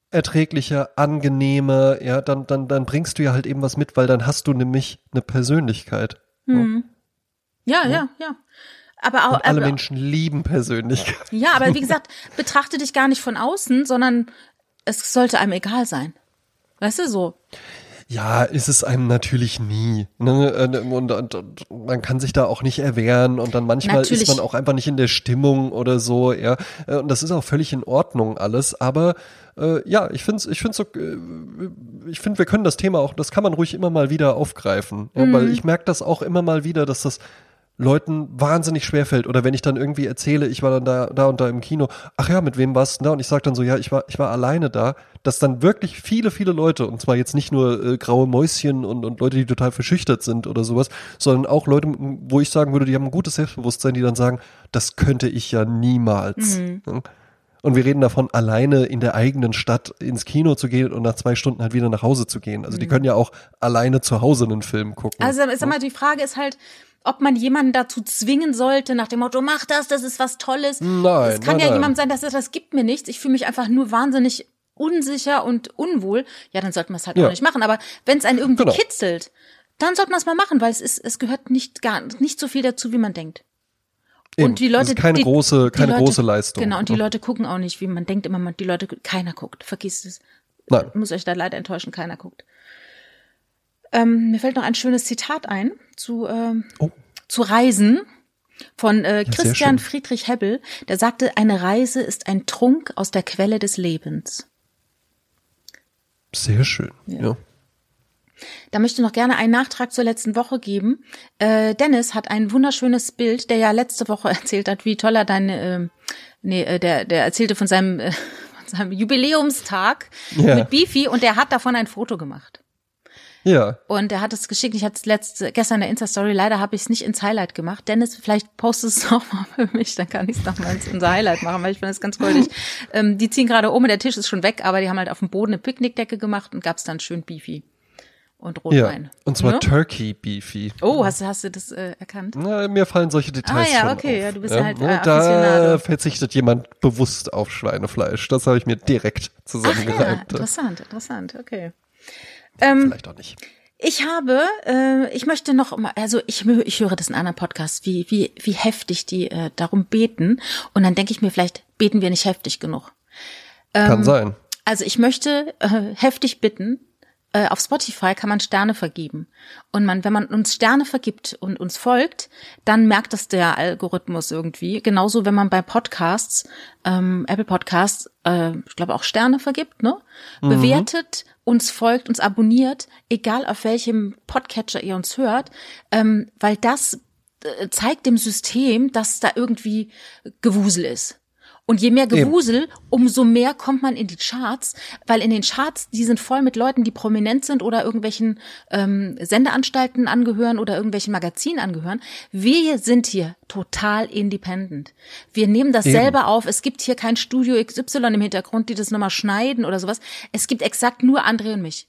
Erträglicher, angenehmer, ja, dann, dann, dann bringst du ja halt eben was mit, weil dann hast du nämlich eine Persönlichkeit. Ja, ja, ja. Aber auch, Und alle aber, Menschen lieben Persönlichkeit. ja, aber wie gesagt, betrachte dich gar nicht von außen, sondern es sollte einem egal sein. Weißt du, so. Ja, ist es einem natürlich nie. Ne? Und, und, und man kann sich da auch nicht erwehren und dann manchmal Natürlich. ist man auch einfach nicht in der Stimmung oder so, ja. Äh, Und das ist auch völlig in Ordnung alles, aber äh, ja, ich finde ich find's so, äh, ich finde, wir können das Thema auch, das kann man ruhig immer mal wieder aufgreifen, ja, Mhm. weil ich merke das auch immer mal wieder, dass das Leuten wahnsinnig schwerfällt oder wenn ich dann irgendwie erzähle, ich war dann da, da und da im Kino, ach ja, mit wem warst du da? Und ich sage dann so, ja, ich war, ich war alleine da, dass dann wirklich viele, viele Leute, und zwar jetzt nicht nur äh, graue Mäuschen und, und Leute, die total verschüchtert sind oder sowas, sondern auch Leute, wo ich sagen würde, die haben ein gutes Selbstbewusstsein, die dann sagen, das könnte ich ja niemals. Ja. Und wir reden davon, alleine in der eigenen Stadt ins Kino zu gehen und nach zwei Stunden halt wieder nach Hause zu gehen. Also die können ja auch alleine zu Hause einen Film gucken. Also sag mal, die Frage ist halt, ob man jemanden dazu zwingen sollte, nach dem Motto, mach das, das ist was Tolles. Nein, Es kann nein, ja jemand sein, dass er das gibt mir nichts. Ich fühle mich einfach nur wahnsinnig unsicher und unwohl. Ja, dann sollte man es halt Ja. auch nicht machen. Aber wenn es einen irgendwie Genau. kitzelt, dann sollte man es mal machen, weil es ist, es gehört nicht gar nicht so viel dazu, wie man denkt. Eben. Und die Das Leute, ist keine die, große, keine Leute, große Leistung. Genau, und die Leute gucken auch nicht, wie man denkt immer, man- die Leute, keiner guckt, vergisst es. Nein. Ich muss euch da leider enttäuschen, keiner guckt. Ähm, mir fällt noch ein schönes Zitat ein zu, ähm, Oh. zu Reisen von äh, sehr Christian. Friedrich Hebbel. Der sagte, eine Reise ist ein Trunk aus der Quelle des Lebens. Sehr schön. Ja. Da möchte ich noch gerne einen Nachtrag zur letzten Woche geben. Äh, Dennis hat ein wunderschönes Bild, der ja letzte Woche erzählt hat, wie toll er deine, äh, nee, äh, der, der erzählte von seinem, äh, von seinem Jubiläumstag Ja. mit Beefy und der hat davon ein Foto gemacht. Ja. Und er hat es geschickt. Ich hatte es letzte, gestern in der Insta-Story. Leider habe ich es nicht ins Highlight gemacht. Dennis, vielleicht postest du es noch mal für mich, dann kann ich es noch mal ins unser Highlight machen, weil ich finde das ganz goldig. ähm, die ziehen gerade um, der Tisch ist schon weg, aber die haben halt auf dem Boden eine Picknickdecke gemacht und gab's dann schön Beefy und Ja. Rotwein. Und zwar Ne? Turkey Beefy. Oh, hast, du- hast du das äh, erkannt? Na, mir fallen solche Details Ah, ja, okay, auf. ja, du bist ja halt, ne, äh, Da verzichtet jemand bewusst auf Schweinefleisch. Das habe ich mir direkt Ach ja, zusammengereimt. interessant, interessant, okay. Ähm, Vielleicht auch nicht. Ich habe, äh, ich möchte noch mal, also ich, ich höre das in anderen Podcasts, wie, wie, wie heftig die äh, darum beten. Und dann denke ich mir, vielleicht beten wir nicht heftig genug. Ähm, Kann sein. Also ich möchte äh, heftig bitten, äh, auf Spotify kann man Sterne vergeben. Und man, wenn man uns Sterne vergibt und uns folgt, dann merkt das der Algorithmus irgendwie. Genauso, wenn man bei Podcasts, ähm, Apple Podcasts, äh, ich glaube auch Sterne vergibt, ne? Bewertet, uns folgt, uns abonniert, egal auf welchem Podcatcher ihr uns hört, ähm, weil das äh, zeigt dem System, dass da irgendwie Gewusel ist. Und je mehr Gewusel, umso mehr kommt man in die Charts, weil in den Charts, die sind voll mit Leuten, die prominent sind oder irgendwelchen ähm, Sendeanstalten angehören oder irgendwelchen Magazinen angehören. Wir sind hier total independent. Wir nehmen das Eben. selber auf. Es gibt hier kein Studio XY im Hintergrund, die das nochmal schneiden oder sowas. Es gibt exakt nur André und mich.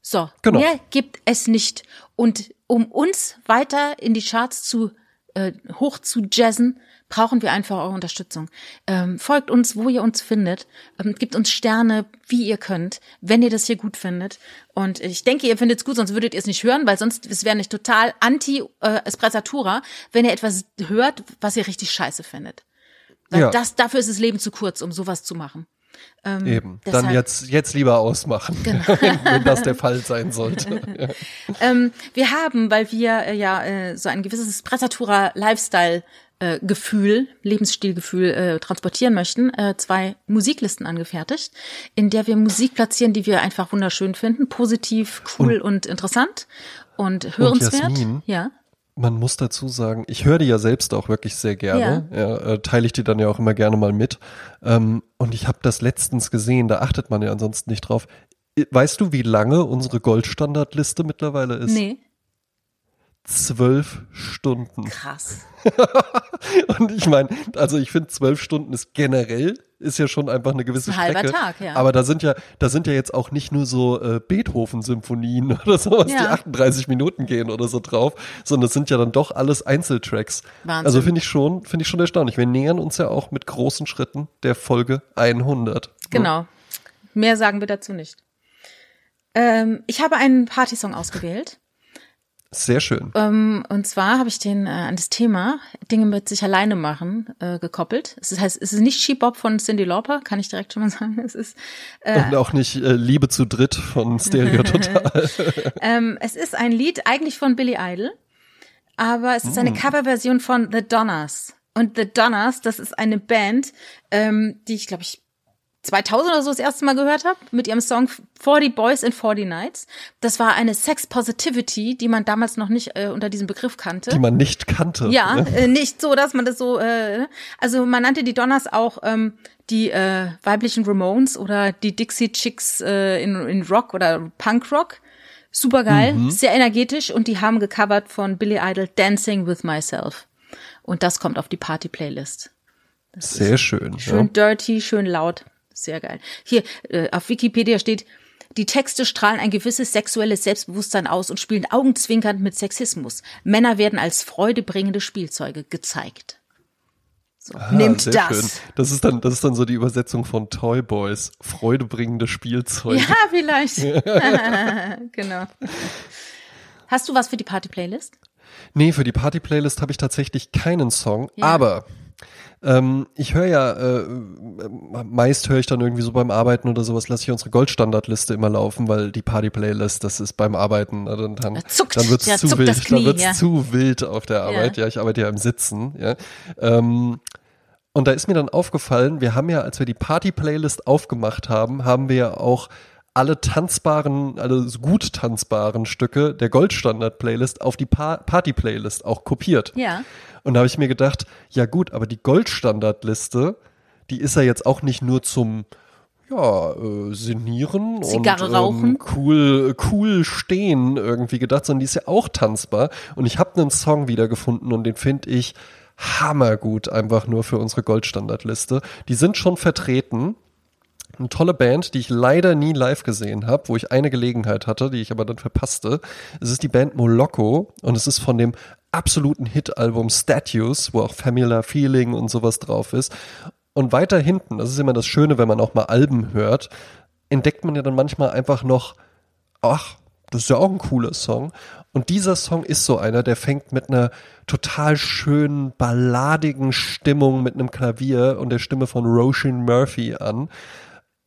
So, Genau. mehr gibt es nicht. Und um uns weiter in die Charts zu äh, hoch zu jazzen, brauchen wir einfach eure Unterstützung. Ähm, folgt uns, wo ihr uns findet. Ähm, gebt uns Sterne, wie ihr könnt, wenn ihr das hier gut findet. Und ich denke, ihr findet es gut, sonst würdet ihr es nicht hören, weil sonst es wäre nicht total anti äh, wenn ihr etwas hört, was ihr richtig scheiße findet. Weil Ja. das, dafür ist das Leben zu kurz, um sowas zu machen. Ähm, Eben. deshalb- Dann jetzt, jetzt lieber ausmachen, Genau. wenn das der Fall sein sollte. Ja. Ähm, wir haben, weil wir äh, ja äh, so ein gewisses Pressatura Lifestyle äh, Gefühl, Lebensstilgefühl äh, transportieren möchten, äh, zwei Musiklisten angefertigt, in der wir Musik platzieren, die wir einfach wunderschön finden, positiv, cool und, interessant und hörenswert. Jasmin? ja. Man muss dazu sagen, ich höre die ja selbst auch wirklich sehr gerne. Ja. äh, teile ich die dann ja auch immer gerne mal mit. Ähm, und ich habe das letztens gesehen, da achtet man ja ansonsten nicht drauf. Weißt du, wie lange unsere Goldstandardliste mittlerweile ist? Nee. Zwölf Stunden. Krass. Und ich meine, also ich finde zwölf Stunden ist generell ist ja schon einfach eine gewisse Ein halber Strecke. Tag, ja. Aber da sind ja, da sind ja jetzt auch nicht nur so äh, Beethoven-Symphonien oder sowas, die Ja. 38 Minuten gehen oder so drauf, sondern es sind ja dann doch alles Einzeltracks. Wahnsinn. Also finde ich schon, finde ich schon erstaunlich. Wir nähern uns ja auch mit großen Schritten der Folge 100. Genau. Mehr sagen wir dazu nicht. Ähm, ich habe einen Partysong ausgewählt. Sehr schön. Ähm, und zwar habe ich den äh, an das Thema Dinge mit sich alleine machen äh, gekoppelt. Es heißt, es ist nicht She Bop von Cindy Lauper, kann ich direkt schon mal sagen. Es ist Und auch nicht äh, Liebe zu dritt von Stereo Total. Ähm, es ist ein Lied eigentlich von Billy Idol, aber es ist eine Coverversion von The Donners. Und The Donners, das ist eine Band, ähm, die ich glaube ich 2000 oder so das erste Mal gehört habe, mit ihrem Song 40 Boys and 40 Nights. Das war eine Sex Positivity, die man damals noch nicht äh, unter diesem Begriff kannte. die man nicht kannte. Ja, ne? äh, nicht so, dass man das so, äh, also man nannte die Donners auch ähm, die äh, weiblichen Ramones oder die Dixie Chicks äh, in, in Rock oder Punk Rock. Super geil, sehr energetisch und die haben gecovert von Billy Idol Dancing with Myself. Und das kommt auf die Party-Playlist. Sehr schön. Schön ja. dirty, schön laut. Sehr geil. Hier, äh, auf Wikipedia steht, die Texte strahlen ein gewisses sexuelles Selbstbewusstsein aus und spielen augenzwinkernd mit Sexismus. Männer werden als freudebringende Spielzeuge gezeigt. So, Ah, sehr das. Schön. Das ist dann, das ist dann so die Übersetzung von Toy Boys. Freudebringende Spielzeuge. Ja, vielleicht. genau. Hast du was für die Party-Playlist? Nee, für die Party-Playlist habe ich tatsächlich keinen Song, Ja. aber ähm, ich höre ja, äh, meist höre ich dann irgendwie so beim Arbeiten oder sowas, lasse ich unsere Goldstandardliste immer laufen, weil die Party-Playlist, das ist beim Arbeiten, äh, dann, dann, Da zuckt- dann wird's ja, zu wild, Knie, dann wird's ja. zu wild auf der Arbeit. Ja. ich arbeite ja im Sitzen, ja. Ähm, und da ist mir dann aufgefallen, wir haben ja, als wir die Party-Playlist aufgemacht haben, haben wir ja auch alle tanzbaren, alle gut tanzbaren Stücke der Goldstandard-Playlist auf die pa Party-Playlist auch kopiert. Ja. Und da habe ich mir gedacht, ja gut, aber die Goldstandardliste, die ist ja jetzt auch nicht nur zum ja, äh, Sinieren Zigarre und rauchen. Ähm, cool, cool stehen irgendwie gedacht, sondern die ist ja auch tanzbar. Und ich habe einen Song wiedergefunden und den finde ich hammergut, einfach nur für unsere Goldstandardliste. Die sind schon vertreten. Eine tolle Band, die ich leider nie live gesehen habe, wo ich eine Gelegenheit hatte, die ich aber dann verpasste. Es ist die Band Moloko und es ist von dem absoluten Hit-Album Statues, wo auch Familiar Feeling und sowas drauf ist. Und weiter hinten, das ist immer das Schöne, wenn man auch mal Alben hört, entdeckt man ja dann manchmal einfach noch, ach, das ist ja auch ein cooler Song. Und dieser Song ist so einer, der fängt mit einer total schönen, balladigen Stimmung mit einem Klavier und der Stimme von Roshan Murphy an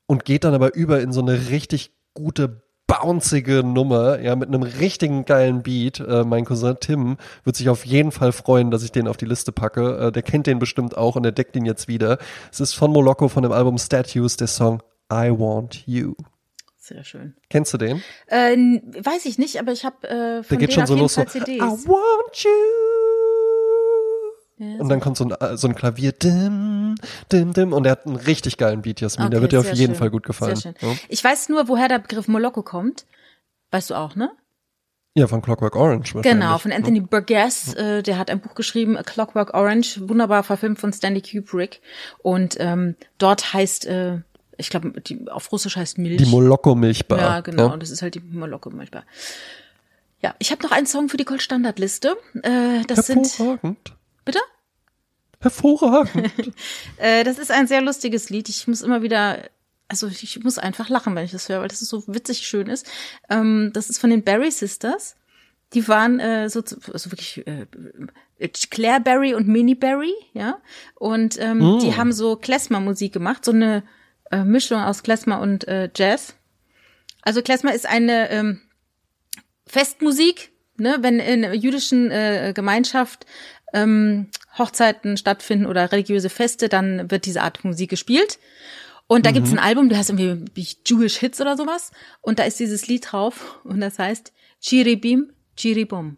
und geht dann aber über in so eine richtig gute, bouncige Nummer, ja, mit einem richtigen geilen Beat. Äh, mein Cousin Tim wird sich auf jeden Fall freuen, dass ich den auf die Liste packe. Äh, der kennt den bestimmt auch und er deckt ihn jetzt wieder. Es ist von Moloko von dem Album Statues, der Song I Want You. Sehr schön. Kennst du den? Äh, weiß ich nicht, aber ich habe äh, von Der geht schon so los so, Fall I CDs. want you. Ja, Und dann kommt so ein, äh, so ein Klavier, dim, dim, dim. Und er hat einen richtig geilen Beat, Jasmin. der Okay, wird dir auf jeden schön. Fall gut gefallen. Sehr schön. Ja? Ich weiß nur, woher der Begriff Moloko kommt. Weißt du auch, ne? ja, von Clockwork Orange. Genau, von Anthony Burgess. Äh, der hat ein Buch geschrieben, A Clockwork Orange, wunderbar verfilmt von Stanley Kubrick. Und ähm, dort heißt, äh, ich glaube, auf Russisch heißt Milch. Die Moloko-Milchbar. ja, genau. Und das ist halt die Moloko manchmal. Ja, ich habe noch einen Song für die Goldstandardliste. Äh, das sind. Bitte. Hervorragend. Äh, das ist ein sehr lustiges Lied. Ich muss immer wieder, also ich muss einfach lachen, wenn ich das höre, weil das so witzig schön ist. Ähm, das ist von den Berry Sisters. Die waren äh, so, also wirklich äh, Claire Berry und Minnie Berry, ja. Und ähm, die haben so Klezmer-Musik gemacht, so eine äh, Mischung aus Klezmer und äh, Jazz. Also Klezmer ist eine ähm, Festmusik, ne, wenn in jüdischen äh, Gemeinschaft ähm, Hochzeiten stattfinden oder religiöse Feste, dann wird diese Art Musik gespielt. Und da gibt's ein Album, das heißt irgendwie wie Jewish Hits oder sowas. Und da ist dieses Lied drauf und das heißt Chiribim, Chiribum.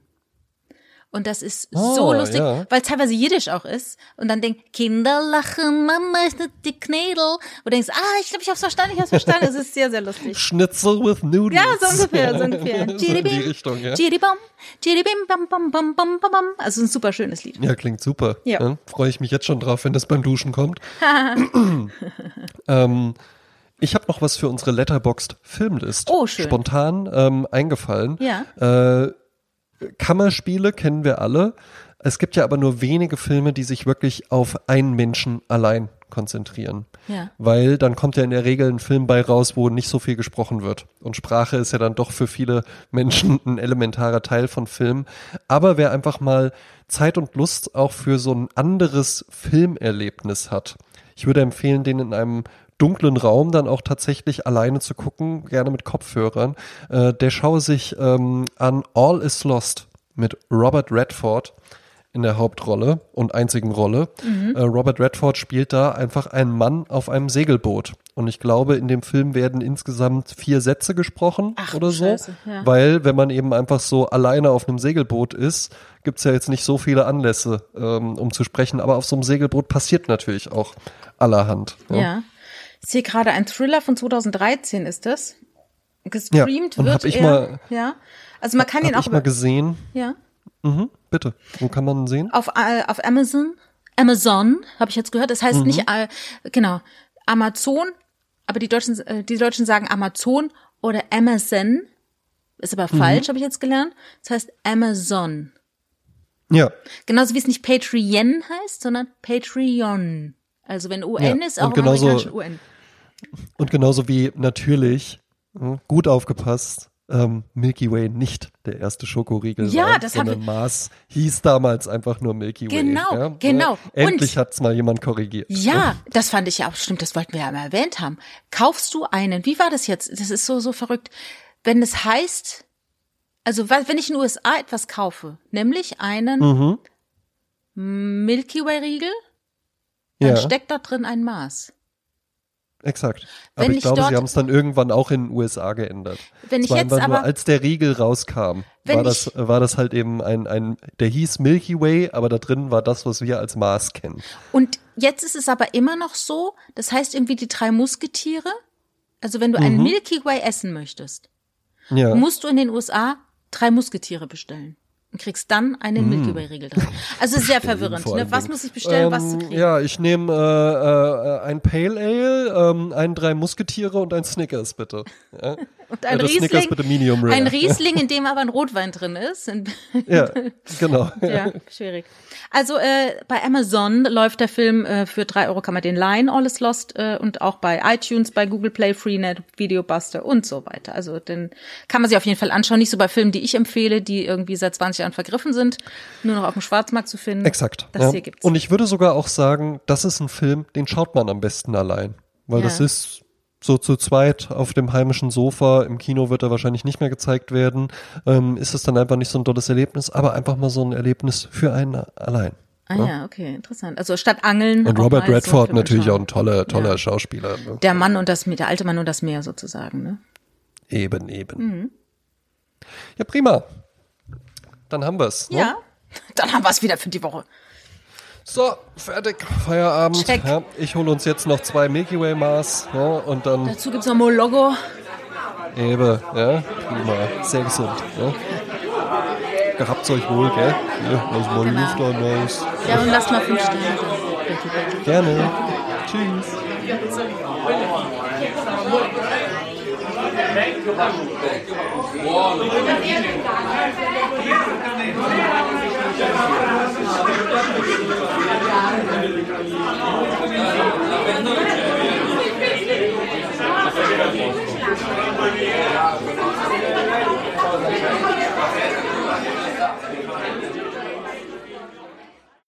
Und das ist Ah, so lustig, ja. weil teilweise Jiddisch auch ist. Und dann denkt, Kinder lachen, Mama ist die Knädel. Und du denkst, ah, ich glaube, ich hab's verstanden, ich hab's verstanden. Es ist sehr, sehr lustig. Schnitzel with Noodles. Ja, so ungefähr, so ungefähr. so in die Richtung, ja. Jiribim, bam, bam, bam, bam, bam, bam. Also ein super schönes Lied. Ja, klingt super. Ja. Freue ich mich jetzt schon drauf, wenn das beim Duschen kommt. ähm, ich habe noch was für unsere Letterboxd Filmlist. Oh, schön. Spontan ähm, eingefallen. Ja. Äh, Kammerspiele kennen wir alle. Es gibt ja aber nur wenige Filme, die sich wirklich auf einen Menschen allein konzentrieren. Ja. Weil dann kommt ja in der Regel ein Film bei raus, wo nicht so viel gesprochen wird. Und Sprache ist ja dann doch für viele Menschen ein elementarer Teil von Film. Aber wer einfach mal Zeit und Lust auch für so ein anderes Filmerlebnis hat, ich würde empfehlen, den in einem dunklen Raum dann auch tatsächlich alleine zu gucken, gerne mit Kopfhörern. Äh, der schaue sich ähm, an All is Lost mit Robert Redford in der Hauptrolle und einzigen Rolle. Äh, Robert Redford spielt da einfach einen Mann auf einem Segelboot. Und ich glaube, in dem Film werden insgesamt vier Sätze gesprochen Ach, oder so. Scheiße, ja. Weil, wenn man eben einfach so alleine auf einem Segelboot ist, gibt's ja jetzt nicht so viele Anlässe, ähm, um zu sprechen. Aber auf so einem Segelboot passiert natürlich auch allerhand. Ja. Ich sehe gerade ein Thriller von 2013 ist das. Gestreamt Ja, und wird hab ich er. mal- ja. Also man kann ihn Hab auch ich mal gesehen. ja, Mhm, bitte. Wo kann man ihn sehen? auf äh, auf Amazon. Amazon habe ich jetzt gehört. Das Mhm. heißt nicht äh, genau Amazon, aber die Deutschen äh, die Deutschen sagen Amazon oder Amazon. Ist aber Mhm. falsch, habe ich jetzt gelernt. Das heißt Amazon. Ja. Genauso wie es nicht Patreon heißt, sondern Patreon. Also wenn UN Ja, ist, auch genauso- UN. Und genauso wie natürlich, hm, gut aufgepasst, ähm, Milky Way nicht der erste Schokoriegel Ja, war, das sondern Mars hieß damals einfach nur Milky Way. Genau, ja? genau. Ja, Endlich Und- hat's mal jemand korrigiert. Ja, das fand ich ja auch stimmt, das wollten wir ja mal erwähnt haben. Kaufst du einen, wie war das jetzt? Das ist so, so verrückt. Wenn es heißt, also wenn ich in den USA etwas kaufe, nämlich einen Mhm. Milky Way Riegel, dann Ja, steckt da drin ein Maß. exakt. Wenn Aber ich ich glaube, dort- sie haben es dann irgendwann auch in den USA geändert. Wenn ich jetzt einfach nur, aber, als der Riegel rauskam, war das, war das halt eben ein, ein, der hieß Milky Way, aber da drin war das, was wir als Mars kennen. und jetzt ist es aber immer noch so, das heißt irgendwie die drei Musketiere, also wenn du einen Milky Way essen möchtest, Mhm. Ja. musst du in den USA drei Musketiere bestellen. Und kriegst dann einen Milky Way Riegel drin. Also sehr verwirrend. Mm. Ne? Was muss ich bestellen, was zu Ähm, kriegen? Ja, ich nehme äh, äh, ein Pale Ale, ähm, ein drei Musketiere und ein Snickers bitte. Ja, Und ein ja, Riesling, ein Riesling, in dem aber ein Rotwein drin ist. Ja, genau. Ja, schwierig. Also äh, bei Amazon läuft der Film äh, für drei Euro kann man den leihen, All is Lost äh, und auch bei iTunes, bei Google Play, Freenet, Videobuster und so weiter. Also den kann man sich auf jeden Fall anschauen. Nicht so bei Filmen, die ich empfehle, die irgendwie seit 20 Jahren vergriffen sind, nur noch auf dem Schwarzmarkt zu finden. Exakt. Das ja. hier gibt's. Und ich würde sogar auch sagen, das ist ein Film, den schaut man am besten allein. Weil Ja. das ist so zu zweit auf dem heimischen Sofa, im Kino wird er wahrscheinlich nicht mehr gezeigt werden, ähm, ist es dann einfach nicht so ein tolles Erlebnis, aber einfach mal so ein Erlebnis für einen allein. ah ja, okay, interessant. Also statt Angeln. Und Robert so Redford Film natürlich auch ein toller, toller Ja. Schauspieler. Ne? Der Mann und das Meer, der alte Mann und das Meer sozusagen, ne? Eben, eben. Mhm. Ja, prima. Dann haben wir's. Ne? Ja. Dann haben wir es wieder für die Woche. So, fertig. Feierabend. Check. Ja, ich hole uns jetzt noch zwei Milky Way Mars ja, und dann Dazu gibt's noch mal Logo. Eben, ja, prima. Sehr gesund. Ja. Gehabt's euch wohl, gell? Hier, lass mal Genau. Luft an, nice. Ja, und lasst mal fünf Sterne. Gerne. Tschüss. Thank Thank you.